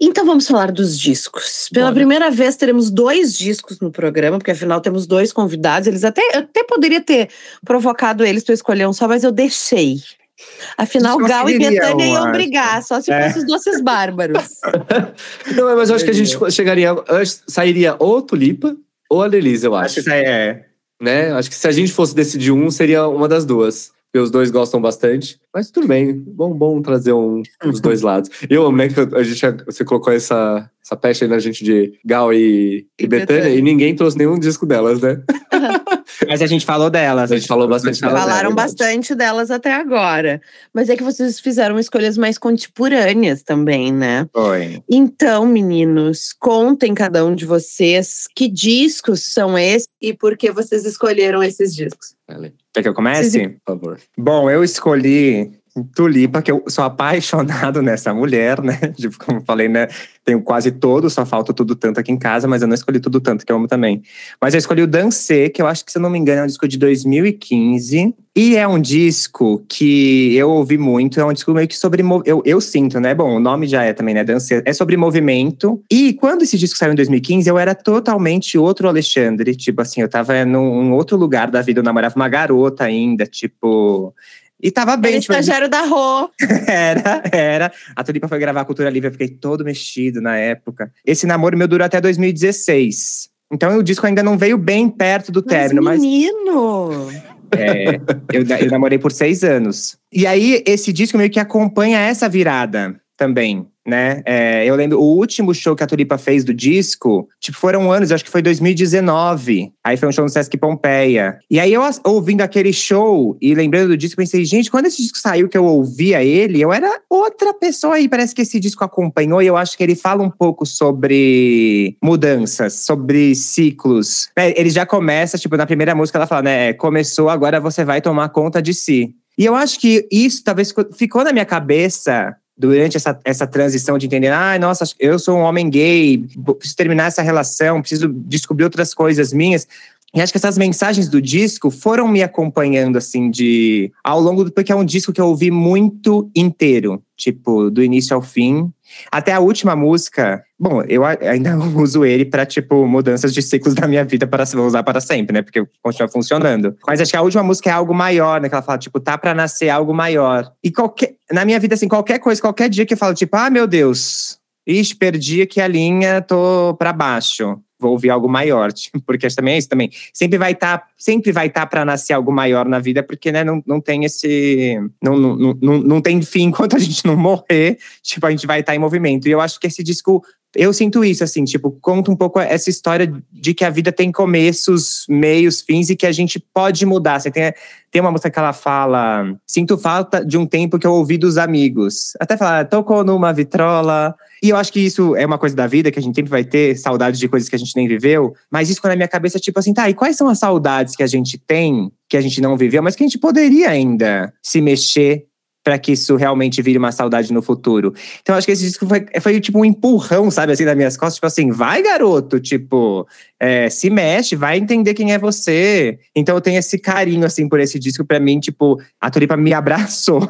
B: Então vamos falar dos discos. Pela
C: Bora.
B: primeira vez teremos dois discos no programa, porque afinal temos dois convidados. Eles até eu até poderia ter provocado eles para escolher um só, mas eu deixei. Afinal, Gal e Betânia iam brigar, só se
D: É.
B: fossem os doces bárbaros.
C: Não, mas eu acho que a gente chegaria. Sairia ou Tulipa ou a Delise, eu
D: Acho
C: acho.
D: que é.
C: Né? Acho que se a gente fosse decidir um, seria uma das duas. Porque os dois gostam bastante. Mas tudo bem. Bom, bom trazer um dos dois lados. Eu amo, né? Que a gente, você colocou essa, essa pecha aí na gente de Gal e, e,
B: E
C: Betânia,
B: Bethânia.
C: e ninguém trouxe nenhum disco delas, né?
D: Mas a gente falou delas.
C: A gente falou bastante delas,
B: Falaram
C: verdade.
B: bastante delas até agora. Mas é que vocês fizeram escolhas mais contemporâneas também, né?
D: Foi.
B: Então, meninos, contem cada um de vocês que discos são esses e por que vocês escolheram esses discos.
C: Vale,
D: Quer que eu comece?
C: Por favor.
D: Bom, eu escolhi Tulipa, que eu sou apaixonado nessa mulher, né? Tipo, como falei, né? Tenho quase todo, só falta tudo tanto aqui em casa, mas eu não escolhi tudo tanto, que eu amo também. Mas eu escolhi o Dancê, que eu acho que, se eu não me engano, é um disco de 2015. E é um disco que eu ouvi muito, é um disco meio que sobre. Eu, eu sinto, né? Bom, o nome já é também, né? Dancê. É sobre movimento. E quando esse disco saiu em 2015, eu era totalmente outro Alexandre. Tipo assim, eu tava num, num outro lugar da vida, eu namorava uma garota ainda, tipo. E tava bem,
B: Era
D: tipo,
B: estagiário da Rô.
D: era, era. A Tulipa foi gravar a Cultura Livre, eu fiquei todo mexido na época. Esse namoro meu durou até 2016. Então o disco ainda não veio bem perto do término, mas
B: menino!
D: é, eu, eu namorei por seis anos. E aí, esse disco meio que acompanha essa virada também, né? É, eu lembro, o último show que a Tulipa fez do disco, tipo, foram anos, acho que foi 2019. Aí foi um show no Sesc Pompeia. E aí, eu ouvindo aquele show e lembrando do disco, pensei, gente, quando esse disco saiu que eu ouvia ele, eu era outra pessoa e parece que esse disco acompanhou e eu acho que ele fala um pouco sobre mudanças, sobre ciclos. É, ele já começa, tipo, na primeira música ela fala, né, começou, agora você vai tomar conta de si. E eu acho que isso talvez ficou na minha cabeça durante essa, essa transição de entender, ah, nossa, eu sou um homem gay, preciso terminar essa relação, preciso descobrir outras coisas minhas. E acho que essas mensagens do disco foram me acompanhando, assim, de ao longo do. Porque é um disco que eu ouvi muito inteiro, tipo, do início ao fim. Até a última música. Bom, eu ainda uso ele para tipo, mudanças de ciclos da minha vida para vou usar para sempre, né? Porque continua funcionando. Mas acho que a última música é algo maior, né? Que ela fala, tipo, tá para nascer algo maior. E qualquer. Na minha vida, assim, qualquer coisa, qualquer dia que eu falo, tipo, ah, meu Deus, ixi, perdi aqui a linha, tô para baixo vou ouvir algo maior, tipo, porque também é isso também. Sempre vai estar, sempre vai estar para nascer algo maior na vida, porque né, não, não tem esse não, não, não, não tem fim enquanto a gente não morrer, tipo, a gente vai estar em movimento. E eu acho que esse disco eu sinto isso, assim, tipo, conta um pouco essa história de que a vida tem começos, meios, fins e que a gente pode mudar. Você tem, tem uma música que ela fala: Sinto falta de um tempo que eu ouvi dos amigos. Até falar, tocou numa vitrola. E eu acho que isso é uma coisa da vida, que a gente sempre vai ter saudades de coisas que a gente nem viveu. Mas isso, na minha cabeça, tipo assim, tá, e quais são as saudades que a gente tem, que a gente não viveu, mas que a gente poderia ainda se mexer para que isso realmente vire uma saudade no futuro. Então, acho que esse disco foi, foi tipo um empurrão, sabe, assim, das minhas costas, tipo assim, vai, garoto, tipo, é, se mexe, vai entender quem é você. Então, eu tenho esse carinho, assim, por esse disco, para mim, tipo, a Tulipa me abraçou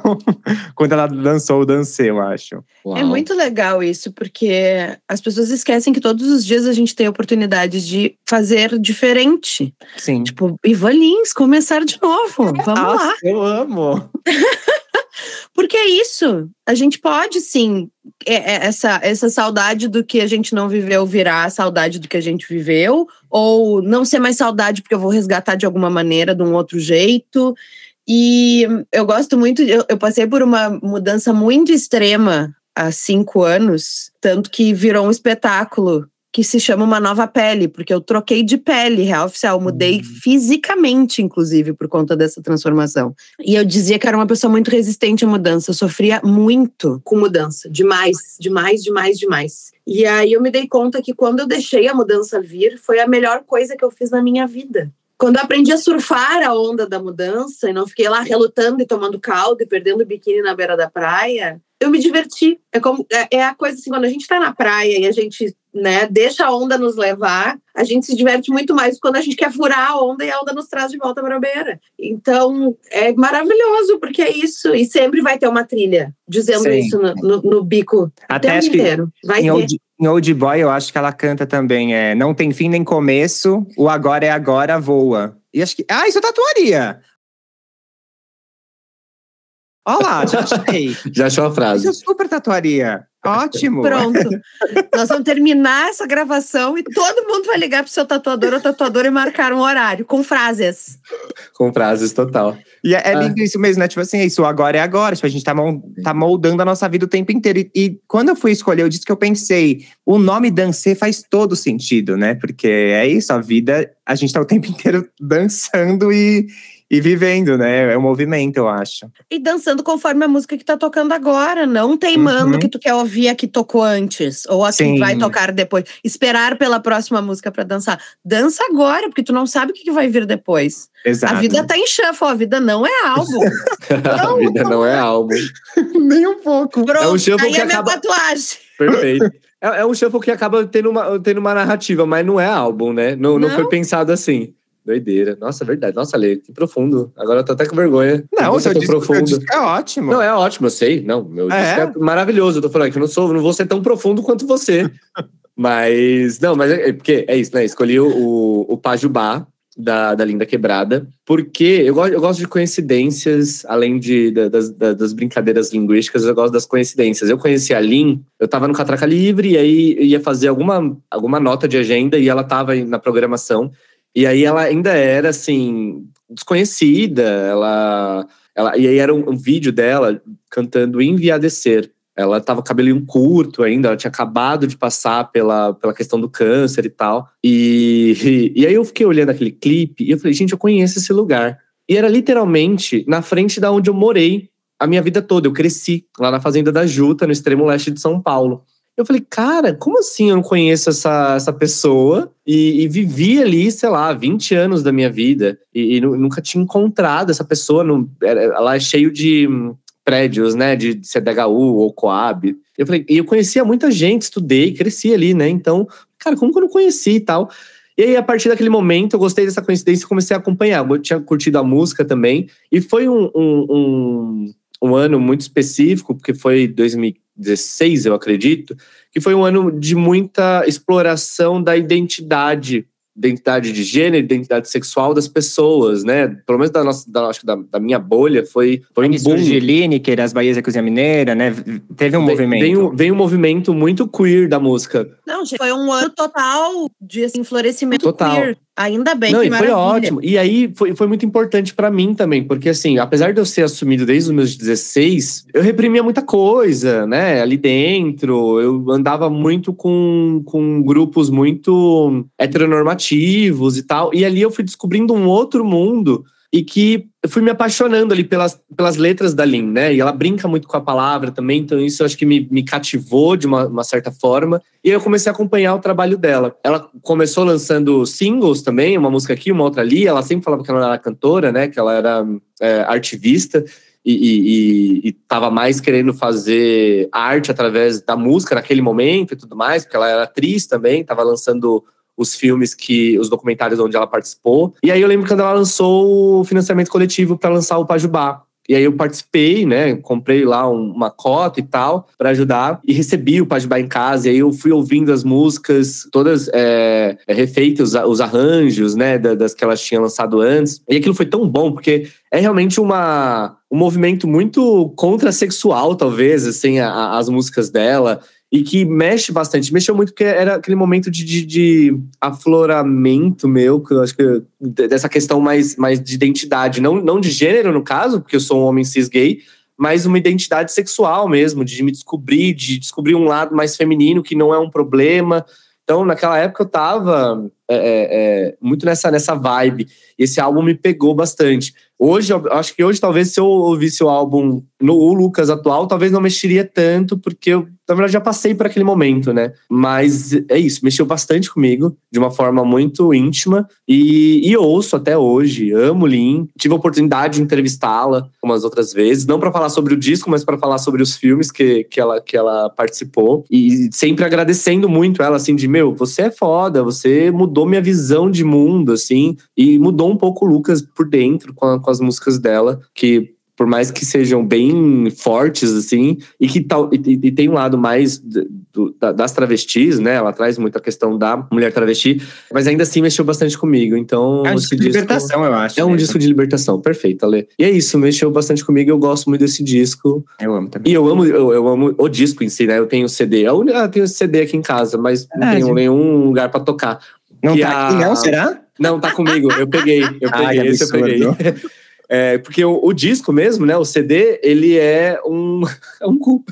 D: quando ela lançou o Dancê, eu acho.
B: É muito legal isso, porque as pessoas esquecem que todos os dias a gente tem a oportunidade de fazer diferente.
D: Sim.
B: Tipo, Ivan Lins, começar de novo. Vamos lá.
D: Nossa, eu amo.
B: Porque é isso. A gente pode sim. É, é, essa, essa saudade do que a gente não viveu virar saudade do que a gente viveu, ou não ser mais saudade porque eu vou resgatar de alguma maneira, de um outro jeito. E eu gosto muito, eu, eu passei por uma mudança muito extrema há cinco anos, tanto que virou um espetáculo que se chama Uma Nova Pele, porque eu troquei de pele, real oficial, mudei uhum. fisicamente, inclusive, por conta dessa transformação. E eu dizia que era uma pessoa muito resistente à mudança, eu sofria muito com mudança, demais, demais, demais, demais. E aí eu me dei conta que quando eu deixei a mudança vir, foi a melhor coisa que eu fiz na minha vida. Quando eu aprendi a surfar a onda da mudança e não fiquei lá relutando e tomando caldo e perdendo o biquíni na beira da praia, eu me diverti. É, como, é, é a coisa assim, quando a gente está na praia e a gente né, deixa a onda nos levar, a gente se diverte muito mais quando a gente quer furar a onda e a onda nos traz de volta para a beira. Então, é maravilhoso, porque é isso. E sempre vai ter uma trilha dizendo Sim. isso no, no, no, bico
D: Até o tempo inteiro. Vai Old, em Old Boy, eu acho que ela canta também, é Não tem fim nem começo, o agora é agora, voa. E acho que. Ah, isso é tatuaria! Olha lá, já achei.
C: já achou a frase.
D: Isso é super tatuaria. Ótimo.
B: Pronto. Nós vamos terminar essa gravação e todo mundo vai ligar pro seu tatuador ou tatuadora e marcar um horário com frases.
C: Com frases, total.
D: E é, é ah. lindo isso mesmo, né? Tipo assim, é isso agora é agora. Tipo, a gente tá, tá moldando a nossa vida o tempo inteiro. E, e, quando eu fui escolher, eu disse que eu pensei, o nome Dancê faz todo sentido, né? Porque é isso, a vida, a gente tá o tempo inteiro dançando e e vivendo, né? É um movimento, eu acho.
B: E dançando conforme a música que tá tocando agora, não teimando uhum. que tu quer ouvir a que tocou antes, ou a Sim. que vai tocar depois. Esperar pela próxima música para dançar. Dança agora, porque tu não sabe o que vai vir depois. Exato. A vida tá em shuffle, a vida não é álbum.
C: a vida não é álbum.
D: Nem um pouco.
B: Pronto, é um shuffle aí que é acaba... minha tatuagem.
C: Perfeito. É, é, um shuffle que acaba tendo uma, tendo uma narrativa, mas não é álbum, né? Não, não, não foi pensado assim. Doideira. Nossa, é verdade. Nossa, Lê, que profundo. Agora eu tô até com vergonha.
D: Não, o seu disco, profundo. disco é ótimo.
C: Não, é ótimo, eu sei. Não, meu é? disco é maravilhoso. Eu tô falando que eu não, sou, não vou ser tão profundo quanto você. mas, não, mas é, é, porque é isso, né? Escolhi o, o Pajubá, da, da Linda Quebrada, porque eu gosto, eu gosto de coincidências, além de, das, das, brincadeiras linguísticas, eu gosto das coincidências. Eu conheci a Lin, eu tava no Catraca Livre, e aí ia fazer alguma, alguma nota de agenda, e ela tava na programação. E aí ela ainda era, assim, desconhecida. Ela, ela, e aí era um, um vídeo dela cantando Enviadecer. Ela tava com cabelinho curto ainda, ela tinha acabado de passar pela, pela questão do câncer e tal. E, e, e aí eu fiquei olhando aquele clipe e eu falei, gente, eu conheço esse lugar. E era literalmente na frente da onde eu morei a minha vida toda. Eu cresci lá na Fazenda da Juta, no extremo leste de São Paulo. Eu falei, cara, como assim eu não conheço essa, essa pessoa? E, e vivi ali, sei lá, 20 anos da minha vida e, e nunca tinha encontrado essa pessoa. Ela é cheio de hum, prédios, né, de CDHU ou Coab. Eu falei, e eu conhecia muita gente, estudei, cresci ali, né? Então, cara, como que eu não conheci e tal? E aí, a partir daquele momento, eu gostei dessa coincidência e comecei a acompanhar. Eu tinha curtido a música também. E foi um, um, um, um ano muito específico, porque foi 2015. 16, eu acredito, que foi um ano de muita exploração da identidade identidade de gênero, identidade sexual das pessoas, né? Pelo menos da nossa, da, acho que da, da minha bolha foi, foi um boom.
D: de Lineker, as Bahias da Cozinha Mineira, né? Teve um
C: vem,
D: movimento.
C: Vem um, vem um movimento muito queer da música.
B: Não, gente, foi um ano total de assim, florescimento
C: total.
B: queer. Ainda bem,
C: Não,
B: que
C: foi ótimo. E aí foi, foi muito importante para mim também, porque assim, apesar de eu ser assumido desde os meus 16, eu reprimia muita coisa, né? Ali dentro, eu andava muito com, com grupos muito heteronormativos e tal. E ali eu fui descobrindo um outro mundo e que eu fui me apaixonando ali pelas, pelas letras da Lin, né? E ela brinca muito com a palavra também, então isso eu acho que me, me cativou de uma, uma, certa forma. E eu comecei a acompanhar o trabalho dela. Ela começou lançando singles também, uma música aqui, uma outra ali. Ela sempre falava que ela era cantora, né? Que ela era é, artivista. E, estava mais querendo fazer arte através da música naquele momento e tudo mais, porque ela era atriz também, estava lançando os filmes que. os documentários onde ela participou. E aí eu lembro quando ela lançou o financiamento coletivo para lançar o Pajubá. E aí eu participei, né? Comprei lá um, uma cota e tal para ajudar e recebi o Pajubá em casa. E aí eu fui ouvindo as músicas, todas é, refeitas, os arranjos, né? Das que elas tinham lançado antes. E aquilo foi tão bom porque é realmente uma, um movimento muito contrasexual, talvez, assim, a, as músicas dela e que mexe bastante. Mexeu muito porque era aquele momento de, de, de, afloramento meu, que eu acho que dessa questão mais, mais de identidade, não, não de gênero no caso, porque eu sou um homem cis gay, mas uma identidade sexual mesmo, de me descobrir, de descobrir um lado mais feminino que não é um problema. Então, naquela época eu tava é, é, é muito nessa, nessa vibe. Esse álbum me pegou bastante. Hoje, acho que hoje, talvez, se eu ouvisse o álbum no o Lucas atual, talvez não mexeria tanto, porque eu, na verdade, já passei por aquele momento, né? Mas é isso, mexeu bastante comigo, de uma forma muito íntima, e, e ouço até hoje. Amo Lin. Tive a oportunidade de entrevistá-la umas outras vezes, não para falar sobre o disco, mas para falar sobre os filmes que, que, ela, que ela participou. E sempre agradecendo muito ela, assim, de meu, você é foda, você mudou minha visão de mundo, assim, e mudou um pouco o Lucas por dentro com a com as músicas dela, que por mais que sejam bem fortes, assim, e que tal, e, e tem um lado mais do, das travestis, né? Ela traz muito a questão da mulher travesti, mas ainda assim mexeu bastante comigo. Então.
D: É um disco de libertação, eu acho.
C: É um mesmo. disco de libertação, perfeito, Ale. E é isso, mexeu bastante comigo, eu gosto muito desse disco.
D: Eu amo também.
C: E eu amo, eu, eu amo o disco em si, né? Eu tenho CD. Eu, eu tenho CD aqui em casa, mas não tenho nenhum lugar para tocar.
D: Não tá a... aqui, não, será?
C: Não, tá comigo. Eu peguei. Eu peguei, Ai, esse eu peguei. É, porque o, o, disco mesmo, né? O CD, ele é um, é um cu.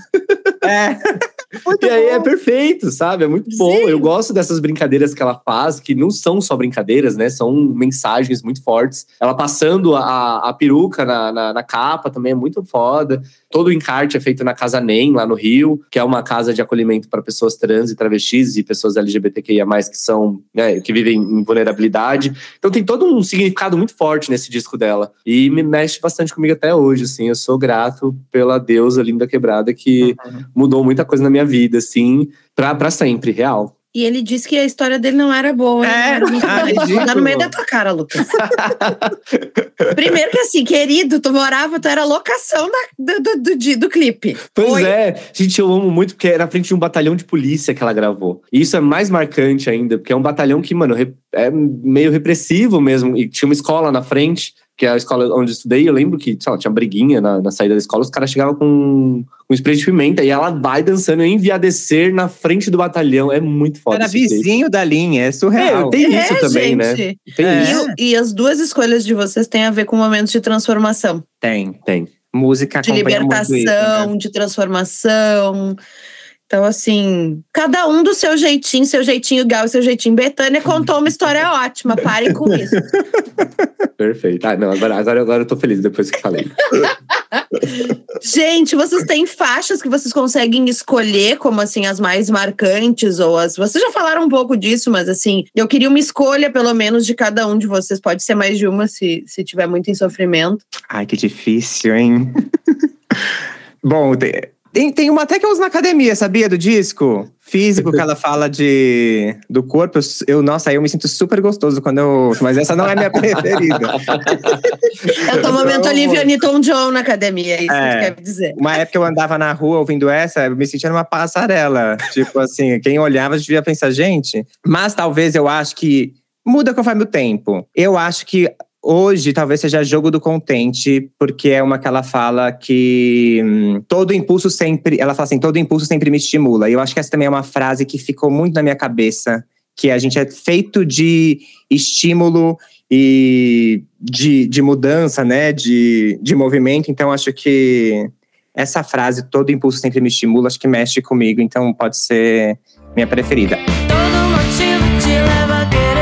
D: É.
C: Muito e aí é perfeito, sabe? É muito bom. Sim. Eu gosto dessas brincadeiras que ela faz, que não são só brincadeiras, né? São mensagens muito fortes. Ela passando a, a peruca na, na, na capa também é muito foda. Todo o encarte é feito na Casa NEM, lá no Rio, que é uma casa de acolhimento para pessoas trans e travestis e pessoas LGBTQIA, que são, né, que vivem em vulnerabilidade. Então tem todo um significado muito forte nesse disco dela. E me mexe bastante comigo até hoje, assim. Eu sou grato pela deusa linda quebrada que uhum. mudou muita coisa na minha vida, assim, pra, sempre, real.
B: E ele disse que a história dele não era boa.
D: É,
B: ah, tá no meio da tua cara, Lucas. Primeiro que assim, querido, tu morava, tu era locação da, do, do, do, do clipe.
C: Pois Oi? é. Gente, eu amo muito porque era na frente de um batalhão de polícia que ela gravou. E isso é mais marcante ainda, porque é um batalhão que, mano, é meio repressivo mesmo. E tinha uma escola na frente que é a escola onde eu estudei, eu lembro que, sei lá, tinha briguinha na, na saída da escola, os caras chegavam com, com spray de pimenta e ela vai dançando em descer na frente do batalhão. É muito foda.
D: Era vizinho da linha, é surreal.
C: É, tem é, isso também, né? gente. né? Tem
B: é. isso. E, e, as duas escolhas de vocês têm a ver com momentos de transformação.
D: Tem, tem. Música
B: De libertação, isso, né? de transformação. Então, assim, cada um do seu jeitinho, seu jeitinho Gal, seu jeitinho Betânia, contou uma história ótima. Parem com isso.
C: Perfeito. Ah, não, agora, agora, agora eu tô feliz depois que falei.
B: Gente, vocês têm faixas que vocês conseguem escolher como, assim, as mais marcantes ou as... Vocês já falaram um pouco disso, mas, assim, eu queria uma escolha, pelo menos, de cada um de vocês. Pode ser mais de uma, se, se tiver muito em sofrimento.
D: Ai, que difícil, hein? Bom, tem, tem uma até que eu uso na academia, sabia? Do disco físico que ela fala de do corpo. Eu, nossa, aí eu me sinto super gostoso quando eu. Mas essa não é minha preferida.
B: eu tô momento Olivia Newton-John na academia, é isso é, que quer dizer.
D: Uma época eu andava na rua ouvindo essa, eu me sentia numa passarela. tipo assim, quem olhava devia pensar, gente. Mas talvez eu acho que muda conforme o tempo. Eu acho que Hoje talvez seja jogo do contente, porque é uma que ela fala que hum, todo impulso sempre. Ela fala assim: todo impulso sempre me estimula. E eu acho que essa também é uma frase que ficou muito na minha cabeça. Que a gente é feito de estímulo e de, de mudança, né? De, de movimento. Então, acho que essa frase, todo impulso sempre me estimula, acho que mexe comigo. Então, pode ser minha preferida. Todo motivo te leva a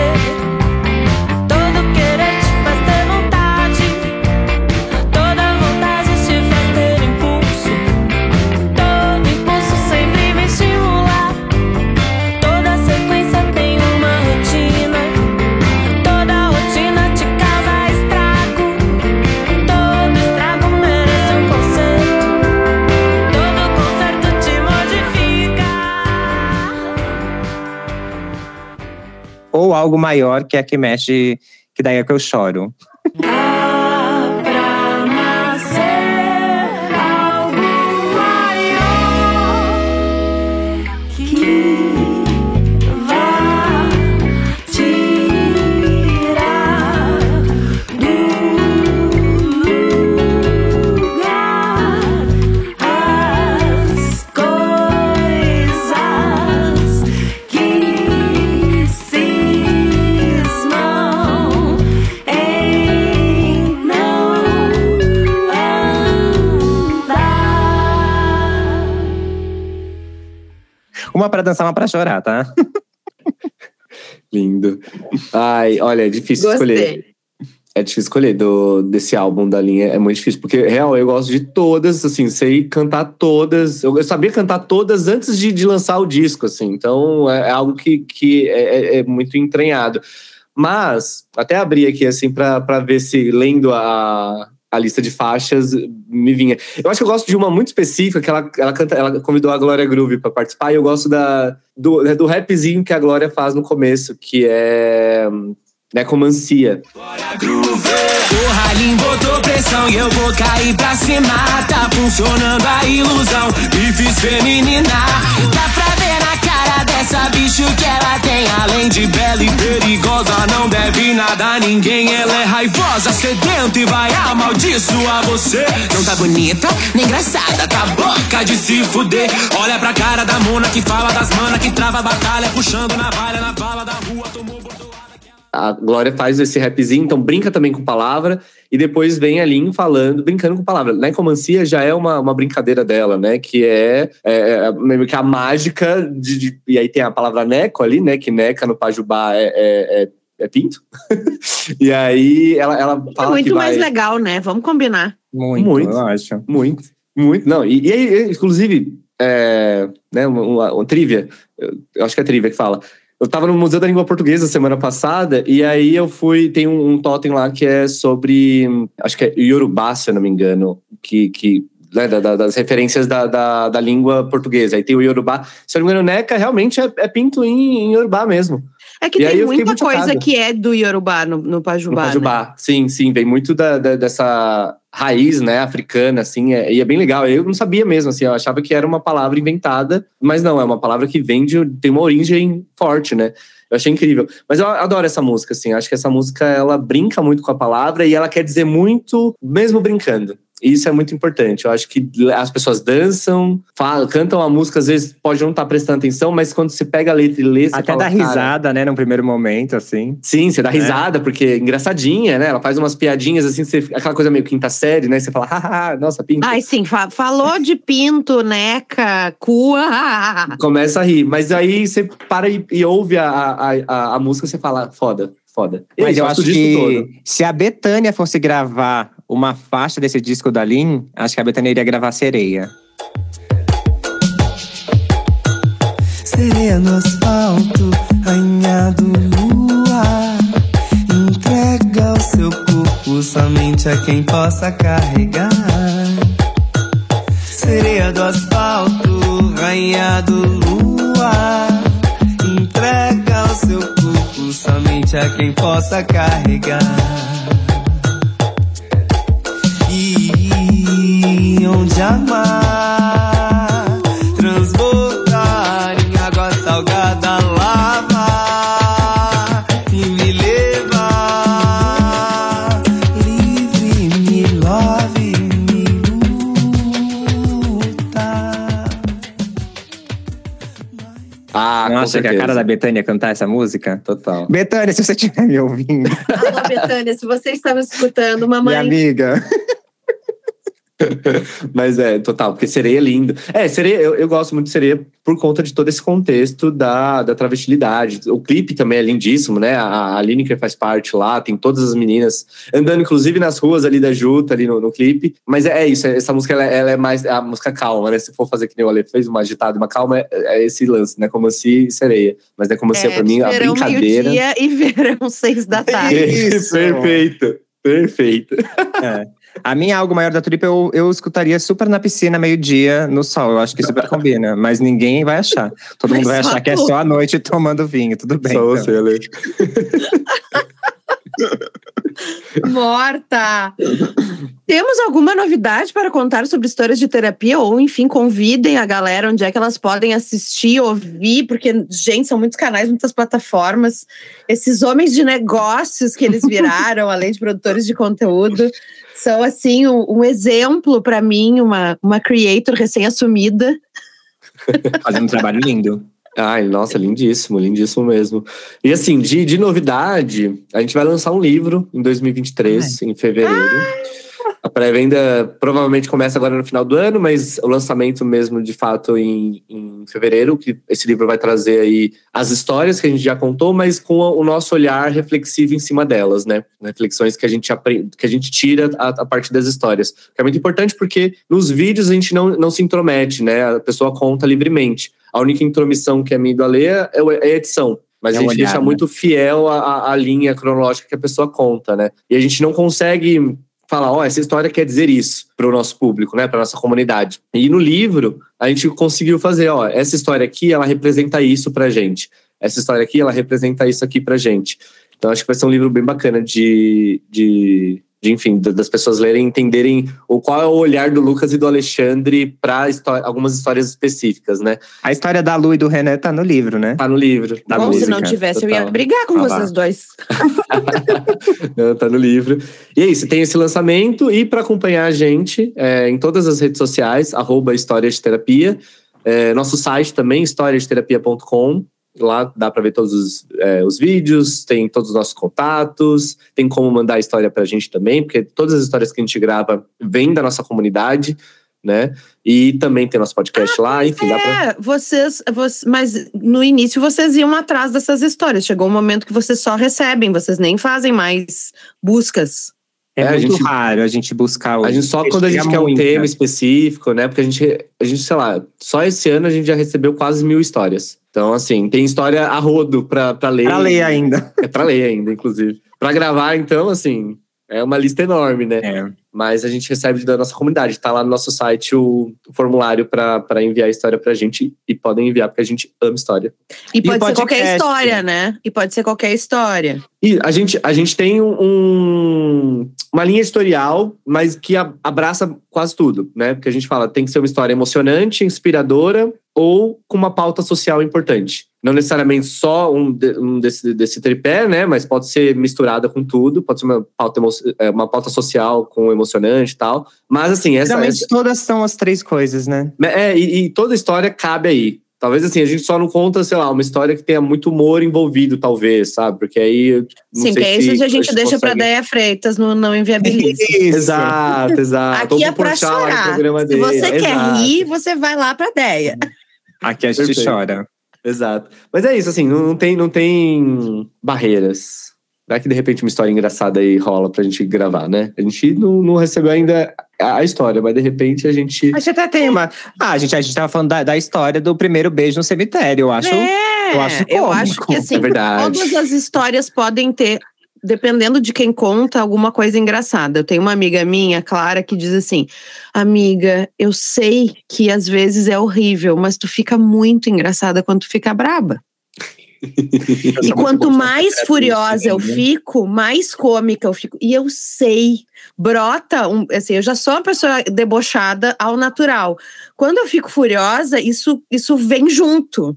D: algo maior que é que mexe, que daí é que eu choro. Uma pra dançar, uma pra chorar, tá?
C: Lindo. Ai, olha, é difícil
B: Gostei.
C: escolher. É difícil escolher do, desse álbum da linha, é muito difícil, porque, real, eu gosto de todas, assim, sei cantar todas. Eu, eu sabia cantar todas antes de, de lançar o disco, assim, então é, é algo que, que é, é- é muito entranhado. Mas, até abri aqui, assim, pra ver se, lendo a, a lista de faixas, me vinha. Eu acho que eu gosto de uma muito específica, que ela, ela, canta, ela convidou a Glória Groove pra participar, e eu gosto da, do, do rapzinho que a Glória faz no começo, que é. Necomancia.
E: O botou pressão e eu vou cair pra cima. Tá funcionando a ilusão, me fiz. Dá pra dessa bicho que ela tem. Além de bela e perigosa, não deve nada a ninguém. Ela é raivosa, sedenta e vai amaldiçoar você. Não tá bonita, nem engraçada, tá boca de se fuder. Olha pra cara da mona que fala das mana que trava a batalha, puxando navalha na bala da rua, tomou bordoada.
C: A Glória faz esse rapzinho, então brinca também com palavra, e depois vem a Lin falando, brincando com palavra. Necomancia já é uma, uma brincadeira dela, né? Que é, é, é meio que a mágica de, de- E aí tem a palavra neco ali, né? Que neca no Pajubá é, é, é, é pinto. e aí ela, ela
B: É
C: fala que
B: muito
C: vai...
B: mais legal, né? Vamos combinar.
D: Muito,
C: Muito.
D: eu acho.
C: Muito, muito. Não, e, e aí, inclusive, é, né, uma, uma- uma trivia, eu, eu acho que é trivia que fala. Eu tava no Museu da Língua Portuguesa semana passada, e aí eu fui. Tem um, um totem lá que é sobre. Acho que é Yorubá, se eu não me engano, que. que né, da- da- das referências da, da, da língua portuguesa. Aí tem o Yorubá. Se eu não me engano, Neca realmente é, é pinto em, em Yorubá mesmo.
B: É que
C: E
B: tem muita coisa
C: chocada.
B: que é do Yorubá no, no
C: No
B: Pajubá. né?
C: Pajubá. Sim, sim, vem muito da, da- dessa raiz, né, africana, assim, é- e é bem legal. Eu não sabia mesmo, assim, eu achava que era uma palavra inventada, mas não, é uma palavra que vem de, tem uma origem forte, né? Eu achei incrível. Mas eu adoro essa música, assim, acho que essa música, ela brinca muito com a palavra e ela quer dizer muito, mesmo brincando. Isso é muito importante. Eu acho que as pessoas dançam, falam, cantam a música, às vezes pode não estar prestando atenção, mas quando você pega a letra e lê, você
D: Até
C: fala,
D: dá
C: "Cara,
D: risada, né, num primeiro momento, assim.
C: Sim, você dá
D: É.
C: risada, porque é engraçadinha, né? Ela faz umas piadinhas assim, você, aquela coisa meio quinta série, né? Você fala, haha, nossa, pinto.
B: Ai, sim, fa- falou de pinto, neca, cua.
C: Começa a rir. Mas aí você para e, e ouve a, a, a, a música, você fala, foda, foda. E
D: Mas eu
C: gosto
D: acho
C: disso
D: que
C: todo.
D: se a Betânia fosse gravar uma faixa desse disco da Lin, acho que a Betânia iria gravar Sereia.
F: Sereia no asfalto, rainha do luar. Entrega o seu corpo somente a quem possa carregar. Sereia do asfalto, rainha do luar. Entrega o seu corpo somente a quem possa carregar. Onde amar transbordar em água salgada lava e me levar livre, me love, me luta.
C: Ah,
D: Nossa, que a cara da Betânia cantar essa música.
C: Total.
D: Betânia, se você estiver me ouvindo,
B: Alô, Betânia, se você está me escutando,
D: minha
B: mamãe.
D: amiga.
C: Mas é, total, porque sereia é lindo. É, sereia, eu, eu gosto muito de sereia por conta de todo esse contexto da, da travestilidade. O clipe também é lindíssimo, né? A, a Lineker faz parte lá, tem todas as meninas andando, inclusive, nas ruas ali da Juta, ali no, no clipe. Mas é, é isso, essa música ela, ela é mais a música calma, né? Se for fazer que nem o Ale fez, uma agitada e uma calma, é, é esse lance, né? Como se sereia. Mas é como se pra mim a
B: verão
C: brincadeira.
B: meio-dia e verão seis da tarde.
D: Isso.
C: Perfeito, perfeito.
D: É. A minha Algo Maior da Tulipa eu, eu escutaria super na piscina, meio-dia, no sol. Eu acho que super combina. Mas ninguém vai achar. Todo
B: Mas
D: mundo vai achar que é só a noite tomando vinho. Tudo bem.
C: Só
D: então.
C: você, Ale.
B: Morta! Temos alguma novidade para contar sobre histórias de terapia? Ou, enfim, convidem a galera onde é que elas podem assistir, ouvir, porque, gente, são muitos canais, muitas plataformas. Esses homens de negócios que eles viraram, além de produtores de conteúdo, são, assim, um, um exemplo para mim, uma, uma creator recém-assumida.
D: Fazendo um trabalho lindo.
C: Ai, nossa, lindíssimo, lindíssimo mesmo. E assim, de, de novidade, a gente vai lançar um livro em 2023, em fevereiro. Pré-venda provavelmente começa agora no final do ano, mas o lançamento mesmo, de fato, em, em fevereiro, que esse livro vai trazer aí as histórias que a gente já contou, mas com o nosso olhar reflexivo em cima delas, né? Reflexões que a gente aprende, que a gente tira a, a partir das histórias. Que é muito importante porque nos vídeos a gente não, não se intromete, né? A pessoa conta livremente. A única intromissão que é minha do Ale é, é a edição. Mas
D: É
C: a gente
D: olhar,
C: deixa
D: né?
C: muito fiel à, à linha cronológica que a pessoa conta, né? E a gente não consegue falar, ó, essa história quer dizer isso para o nosso público, né, para nossa comunidade. E no livro a gente conseguiu fazer, ó, essa história aqui ela representa isso pra gente. Essa história aqui ela representa isso aqui pra gente. Então acho que vai ser um livro bem bacana de, de, de enfim, da- das pessoas lerem, e entenderem o qual é o olhar do Lucas e do Alexandre para algumas histórias específicas, né?
D: A história da Lu e do René tá no livro, né?
C: Tá no livro.
D: Da
B: Bom,
D: música,
B: se não tivesse, eu ia
C: total.
B: brigar com
D: Ah,
B: vocês
D: lá.
B: dois.
C: Não, tá no livro. E é isso, tem esse lançamento. E para acompanhar a gente é, em todas as redes sociais, arroba História de Terapia. É, nosso site também, historiadeterapia.com. Lá dá para ver todos os, é, os vídeos, tem todos os nossos contatos, tem como mandar história pra gente também, porque todas as histórias que a gente grava vêm da nossa comunidade, né? E também tem nosso podcast lá, enfim, dá pra.
B: É, vocês, vocês. Mas no início vocês iam atrás dessas histórias. Chegou um momento que vocês só recebem, vocês nem fazem mais buscas.
D: É,
C: É, a
D: muito
C: gente-
D: raro a gente buscar o.
C: A gente só quando a gente quer um tema
D: né?
C: específico, né? Porque a gente, a gente, sei lá, só esse ano a gente já recebeu quase mil histórias. Então, assim, tem história a rodo pra, pra ler.
D: Pra ler ainda.
C: É pra ler ainda, inclusive. Pra gravar, então, assim, é uma lista enorme, né?
D: É.
C: Mas a gente recebe da nossa comunidade. Tá lá no nosso site o, formulário pra enviar história pra gente. E podem enviar, porque a gente ama história.
B: E
D: o
B: pode ser qualquer história, né? E pode ser qualquer história.
C: E a gente, a gente tem um, uma linha editorial, mas que a- abraça quase tudo, né? Porque a gente fala, tem que ser uma história emocionante, inspiradora ou com uma pauta social importante. Não necessariamente só um, de- um desse, desse tripé, né? Mas pode ser misturada com tudo, pode ser uma pauta, emo- é, uma pauta social com emocionante e tal. Mas assim, essa,
D: Geralmente
C: essa
D: todas são as três coisas, né?
C: é, e, e toda história cabe aí. Talvez assim, a gente só não conta, sei lá, uma história que tenha muito humor envolvido, talvez, sabe? Porque aí. Não
B: Sim,
C: sei
B: que é
C: se
B: isso a gente deixa pra
C: consegue-
B: Deia Freitas no Não Inviabiliza.
C: Exato, exato.
B: Aqui
C: Ou
B: é pra chorar. Se
C: dele.
B: você quer
C: Exato,
B: rir, você vai lá pra Deia.
D: Aqui a gente
C: Perfeito.
D: chora.
C: Exato. Mas é isso, assim, não, não tem, não tem barreiras. Vai que de repente uma história engraçada aí rola pra gente gravar, né? A gente não, não recebeu ainda a história, mas de repente a gente.
D: A gente até tem uma. Ah, a gente, a gente tava falando da, da história do primeiro beijo no cemitério, eu acho.
B: É,
D: eu acho
B: eu
D: cômico.
B: acho que assim,
C: É verdade.
B: todas as histórias podem ter, dependendo de quem conta, alguma coisa engraçada. Eu tenho uma amiga minha, Clara, que diz assim: Amiga, eu sei que às vezes é horrível, mas tu fica muito engraçada quando tu fica braba. E
D: muito
B: quanto mais
D: terapia,
B: furiosa eu fico, mais cômica eu fico. E eu sei, brota, um, assim, eu já sou uma pessoa debochada ao natural. Quando eu fico furiosa, isso, isso vem junto.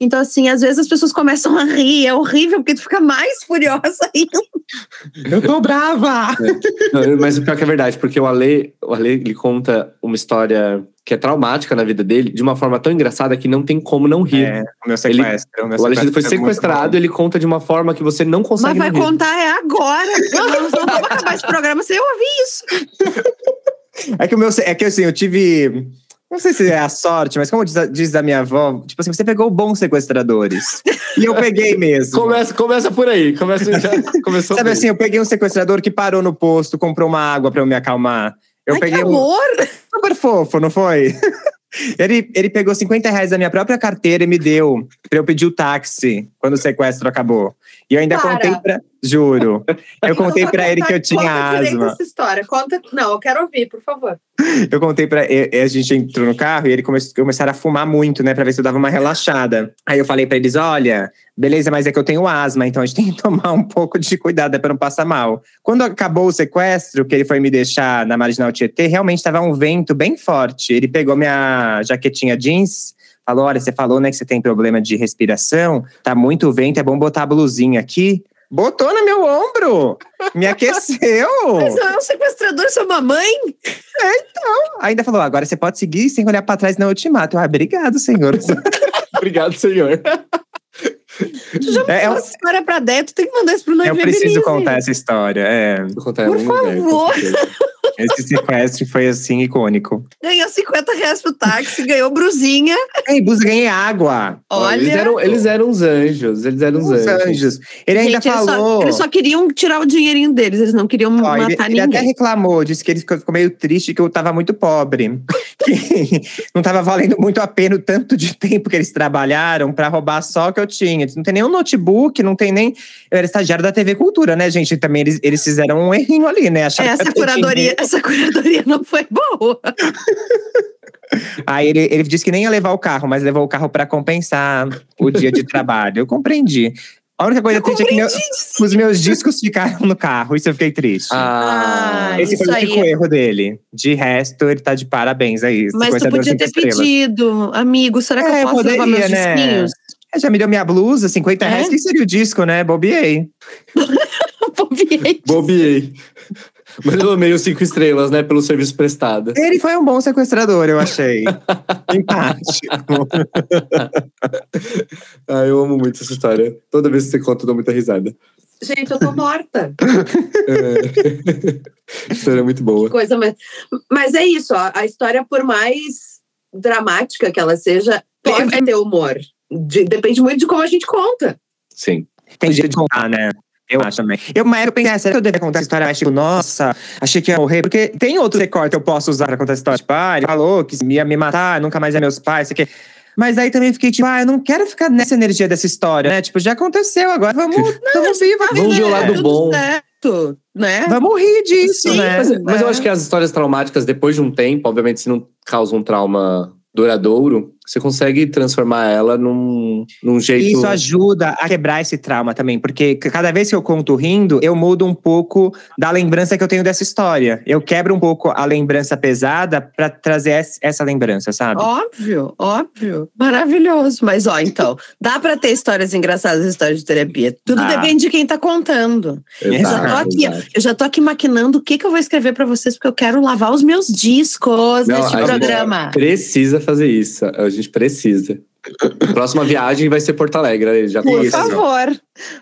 B: Então, assim, às vezes as pessoas começam a rir, é horrível, porque tu fica mais furiosa ainda.
D: Eu tô brava!
C: Não, mas o pior que é verdade, porque o Ale, o Ale ele conta uma história que é traumática na vida dele, de uma forma tão engraçada que não tem como não rir.
D: É, o meu sequestro. o meu
C: o Alexandre foi
D: é
C: sequestrado, ele conta de uma forma que você não
B: Mas
C: consegue
B: vai
C: não rir.
B: contar é agora. Nós não vamos acabar esse programa sem eu ouvir isso.
D: É que o meu. É que assim, eu tive. Não sei se é a sorte, mas como diz a, diz a minha avó, tipo assim, você pegou bons sequestradores. e eu peguei mesmo.
C: Começa, começa por aí. Começa, já, começou
D: Sabe
C: bem.
D: assim, eu peguei um sequestrador que parou no posto, comprou uma água pra eu me acalmar. Eu
B: Ai,
D: peguei
B: que
D: um
B: amor!
D: super fofo, não foi? Ele, ele pegou 50 reais da minha própria carteira e me deu pra eu pedir o táxi quando o sequestro acabou. E eu ainda
B: Para.
D: contei pra. Juro. Eu contei pra ele que eu tinha
B: Conta
D: asma.
B: essa história. Conta. Não, eu quero ouvir, por favor.
D: Eu contei pra ele, a gente entrou no carro e ele começou, começaram a fumar muito, né, pra ver se eu dava uma relaxada. Aí eu falei pra eles: olha, beleza, mas é que eu tenho asma, então a gente tem que tomar um pouco de cuidado é pra não passar mal. Quando acabou o sequestro, que ele foi me deixar na Marginal Tietê, realmente tava um vento bem forte. Ele pegou minha jaquetinha jeans. Falou: olha, você falou, né, que você tem problema de respiração, tá muito vento, é bom botar a blusinha aqui. Botou no meu ombro! Me aqueceu!
B: Mas não é um sequestrador, sua mamãe?
D: Ainda falou, agora você pode seguir sem olhar pra trás na ultimato. Eu, Ah, obrigado, senhor.
C: Obrigado, senhor.
B: Tu já
D: É,
B: mandou
D: eu-
B: essa história pra Deia, tu tem que mandar isso pro Noivo
D: eu preciso contar essa história. É.
B: Por favor.
D: Esse sequestro foi assim icônico.
B: Ganhou 50 reais pro táxi, ganhou brusinha.
D: Ei, Bus, ganhei água.
B: Olha.
C: Eles eram, eles eram uns anjos. Eles eram uns
D: Os
C: anjos.
D: anjos. Ele ainda
B: Gente, eles só-
D: falou.
B: Eles só, queriam tirar o dinheirinho deles, eles não queriam
D: Ó, ele,
B: matar
D: ele até
B: ninguém.
D: reclamou, disse que ele ficou, meio triste que eu tava muito pobre. Que não tava valendo muito a pena o tanto de tempo que eles trabalharam pra roubar só o que eu tinha. Não tem nenhum notebook, não tem nem. Eu era estagiário da TV Cultura, né, gente? Também eles, eles fizeram um errinho ali, né? Acharam
B: Essa
D: que eu tinha
B: curadoria, essa curadoria não foi boa.
D: Aí ele, ele disse que nem ia levar o carro, mas levou o carro pra compensar o dia de trabalho. Eu compreendi. A única coisa triste é que meu- os meus discos ficaram no carro, isso eu fiquei triste.
C: Ah,
B: Ah,
D: Esse foi o
B: aí.
D: único erro dele. De resto, ele tá de parabéns aí.
B: Mas tu podia ter
D: estrelas.
B: pedido, amigo, será que
D: É,
B: eu posso levar meus
D: poderia, né?
B: disquinhos?
D: É, Já me deu minha blusa, 50
B: É?
D: reais. Quem seria o disco, né? Bobiei.
B: Bobiei.
C: bobiei. Mas eu amei os cinco estrelas, né? Pelo serviço prestado.
D: Ele foi um bom sequestrador, eu achei. Empático.
C: Ah, eu amo muito essa história. Toda vez que você conta, eu dou muita risada.
B: Gente, eu tô morta.
C: É. história é muito boa.
B: Coisa mais... Mas é isso, ó, a história, por mais dramática que ela seja, pode ter humor. De- depende muito de como a gente conta.
C: Sim.
D: Tem jeito de contar, né? Eu acho também. Eu, uma época eu pensei, ah, será que eu deveria contar essa história? Mas, tipo, nossa, achei que ia morrer. Porque tem outro recorte que eu posso usar pra contar essa história. Tipo, ah, ele falou que ia me matar, nunca mais é meus pais, isso aqui. Mas aí também fiquei tipo, ah, eu não quero ficar nessa energia dessa história, né? Tipo, já aconteceu agora. Vamos, vamos aqui.
C: Vamos ver o
B: É,
C: lado bom.
B: certo, né?
D: Vamos rir disso,
B: Sim,
D: né?
C: Mas, mas eu
D: É.
C: acho que as histórias traumáticas, depois de um tempo, obviamente, se não causa um trauma duradouro, você consegue transformar ela num, num jeito.
D: Isso ajuda a quebrar esse trauma também, porque cada vez que eu conto rindo, eu mudo um pouco da lembrança que eu tenho dessa história. Eu quebro um pouco a lembrança pesada pra trazer es- essa lembrança, sabe?
B: Óbvio, óbvio. Maravilhoso. Mas, ó, então, dá pra ter histórias engraçadas, histórias de terapia. Tudo
D: Ah.
B: depende de quem tá contando.
C: Exato,
B: Eu já tô aqui,
C: exato.
B: eu já tô aqui maquinando o que, que eu vou escrever pra vocês, porque eu quero lavar os meus discos
C: Não,
B: neste
C: a gente
B: programa.
C: Precisa fazer isso. A gente precisa. Próxima viagem vai ser Porto Alegre. Já
B: Por
C: conheço.
B: favor,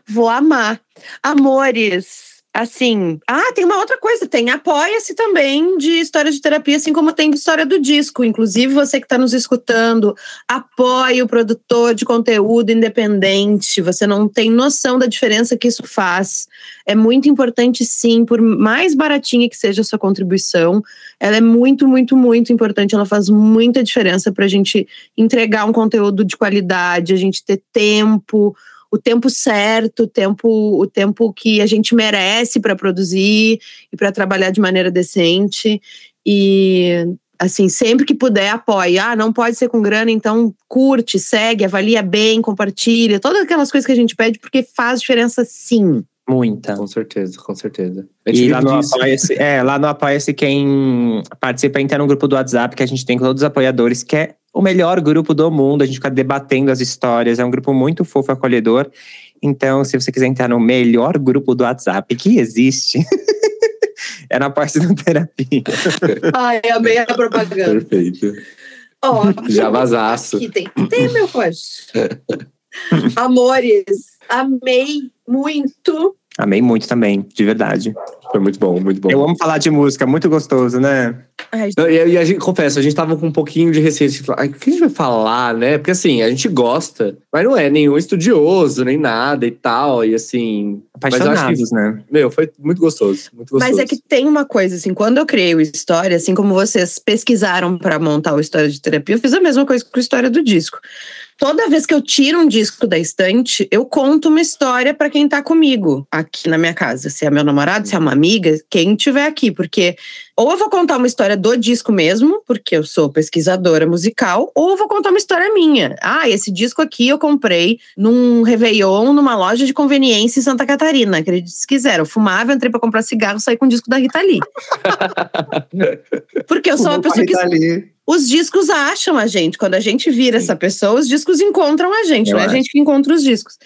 B: vou amar. Amores, assim. Ah, tem uma outra coisa: tem Apoia-se também de história de terapia, assim como tem história do disco. Inclusive, você que está nos escutando, apoie o produtor de conteúdo independente. Você não tem noção da diferença que isso faz. É muito importante, sim, por mais baratinha que seja a sua contribuição, ela é muito, muito, muito importante. Ela faz muita diferença para a gente entregar um conteúdo de qualidade, a gente ter tempo o tempo certo, o tempo, o tempo que a gente merece para produzir e para trabalhar de maneira decente. E assim, sempre que puder, apoie. Ah, não pode ser com grana, então curte, segue, avalia bem, compartilha, todas aquelas coisas que a gente pede, porque faz diferença sim.
D: Muita.
C: Com certeza, com certeza.
D: E lá no. Apoia-se, é, lá no Apoia-se, quem participa entra no grupo do WhatsApp que a gente tem com todos os apoiadores, que é o melhor grupo do mundo. A gente fica debatendo as histórias, é um grupo muito fofo, acolhedor. Então, se você quiser entrar no melhor grupo do WhatsApp que existe, é no Apoia-se no Terapia.
B: Ai, amei a propaganda.
C: Perfeito.
B: Ó,
C: Já vazaço.
B: tem ter, meu poxa. Amores, amei muito.
D: Amei muito também, de verdade.
C: Foi muito bom, muito bom.
D: Eu amo falar de música, muito gostoso, né?
B: Ai,
C: e, e a gente, confesso, a gente tava com um pouquinho de receio. de falar, Ai, o que a gente vai falar, né? Porque assim, a gente gosta, mas não é nenhum estudioso, nem nada e tal. E assim. Mas eu acho
D: Apaixonados,
C: que,
D: né?
C: meu, foi muito gostoso. Muito gostoso.
B: Mas é que tem uma coisa, assim, quando eu criei o História, assim como vocês pesquisaram para montar o História de Terapia, eu fiz a mesma coisa com a história do disco. Toda vez que eu tiro um disco da estante, eu conto uma história para quem tá comigo aqui na minha casa. Se é meu namorado, se é uma amiga, quem tiver aqui. Porque ou eu vou contar uma história do disco mesmo, porque eu sou pesquisadora musical, ou eu vou contar uma história minha. Ah, esse disco aqui eu comprei num Réveillon, numa loja de conveniência em Santa Catarina. Acredite se quiser. Eu fumava, entrei pra comprar cigarro, saí com o disco da Rita Lee. Porque eu sou uma pessoa que. Os discos acham a gente. Quando a gente vira essa pessoa, os discos encontram a gente,
D: Eu
B: não é a gente que encontra os discos.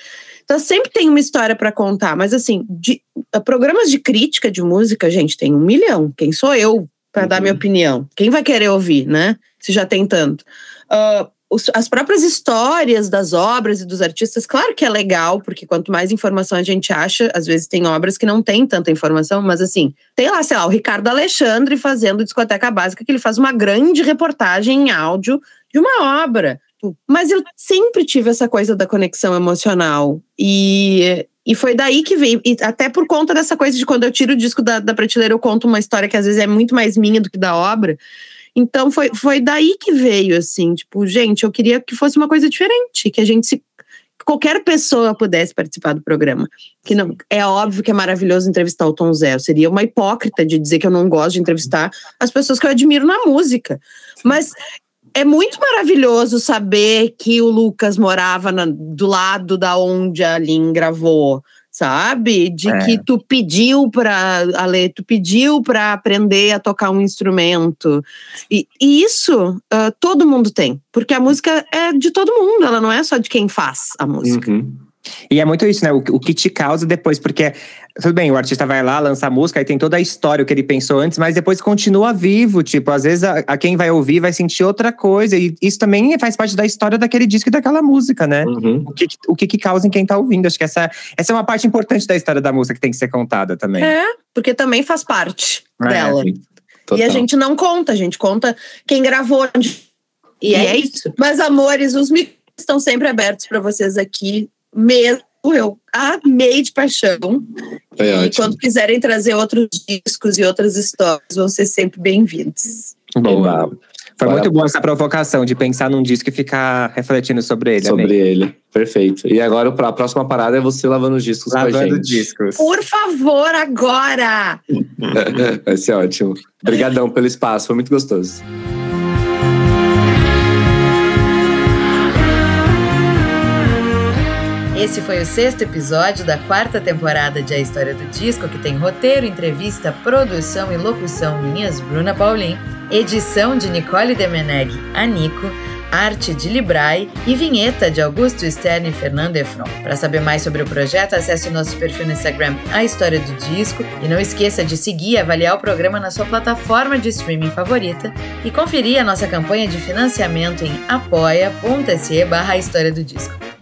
B: Então sempre tem uma história para contar, mas assim, de- uh, programas de crítica de música, gente, tem um milhão. Quem sou eu para dar
C: Uhum.
B: minha opinião? Quem vai querer ouvir, né? Se já tem tanto. Os, as próprias histórias das obras e dos artistas, claro que é legal, porque quanto mais informação a gente acha, às vezes tem obras que não tem tanta informação, mas assim, tem lá, sei lá, o Ricardo Alexandre fazendo discoteca básica, que ele faz uma grande reportagem em áudio de uma obra. Mas eu sempre tive essa coisa da conexão emocional. E, e foi daí que veio. E até por conta dessa coisa de quando eu tiro o disco da, da prateleira, eu conto uma história que às vezes é muito mais minha do que da obra. Então foi, foi daí que veio, assim, tipo, gente, eu queria que fosse uma coisa diferente, que a gente se. Qualquer pessoa pudesse participar do programa. Que não é óbvio que é maravilhoso entrevistar o Tom Zé. Eu seria uma hipócrita de dizer que eu não gosto de entrevistar as pessoas que eu admiro na música. Mas é muito maravilhoso saber que o Lucas morava na, do lado da onde a Lin gravou sabe? De é. que tu pediu para Ale, tu pediu para aprender a tocar um instrumento. E, e isso uh, todo mundo tem, porque a música é de todo mundo, ela não é só de quem faz a música.
D: Uhum. E é muito isso, né? O, o que te causa depois, porque tudo bem, o artista vai lá, lança a música, aí tem toda a história, o que ele pensou antes, mas depois continua vivo. Tipo, às vezes a, a, quem vai ouvir vai sentir outra coisa. E isso também faz parte da história daquele disco e daquela música, né? Uhum. O, que, o que, que causa em quem tá ouvindo. Acho que essa, essa é uma parte importante da história da música que tem que ser contada também.
B: É, porque também faz parte é, dela. E a gente não conta, a gente conta quem gravou. E, é, é isso. Mas, amores, os micros estão sempre abertos para vocês aqui mesmo eu amei de paixão. Foi e ótimo. quando quiserem trazer outros discos e outras histórias, vão ser sempre bem-vindos.
D: Boa. Foi Bora. muito boa essa provocação de pensar num disco e ficar refletindo sobre ele.
C: Sobre amei. ele. Perfeito. E agora a próxima parada é você lavando os discos lavando com a gente.
D: discos.
B: Por favor, agora!
C: Vai ser ótimo. Obrigadão pelo espaço, foi muito gostoso.
A: Esse foi o sexto episódio da quarta temporada de A História do Disco, que tem roteiro, entrevista, produção e locução minhas, Bruna Paulin, edição de Nicole Demeneg, Anico, arte de Librai e vinheta de Augusto Stern e Fernando Efron. Para saber mais sobre o projeto, acesse o nosso perfil no Instagram A História do Disco e não esqueça de seguir e avaliar o programa na sua plataforma de streaming favorita e conferir a nossa campanha de financiamento em apoia.se barra História do Disco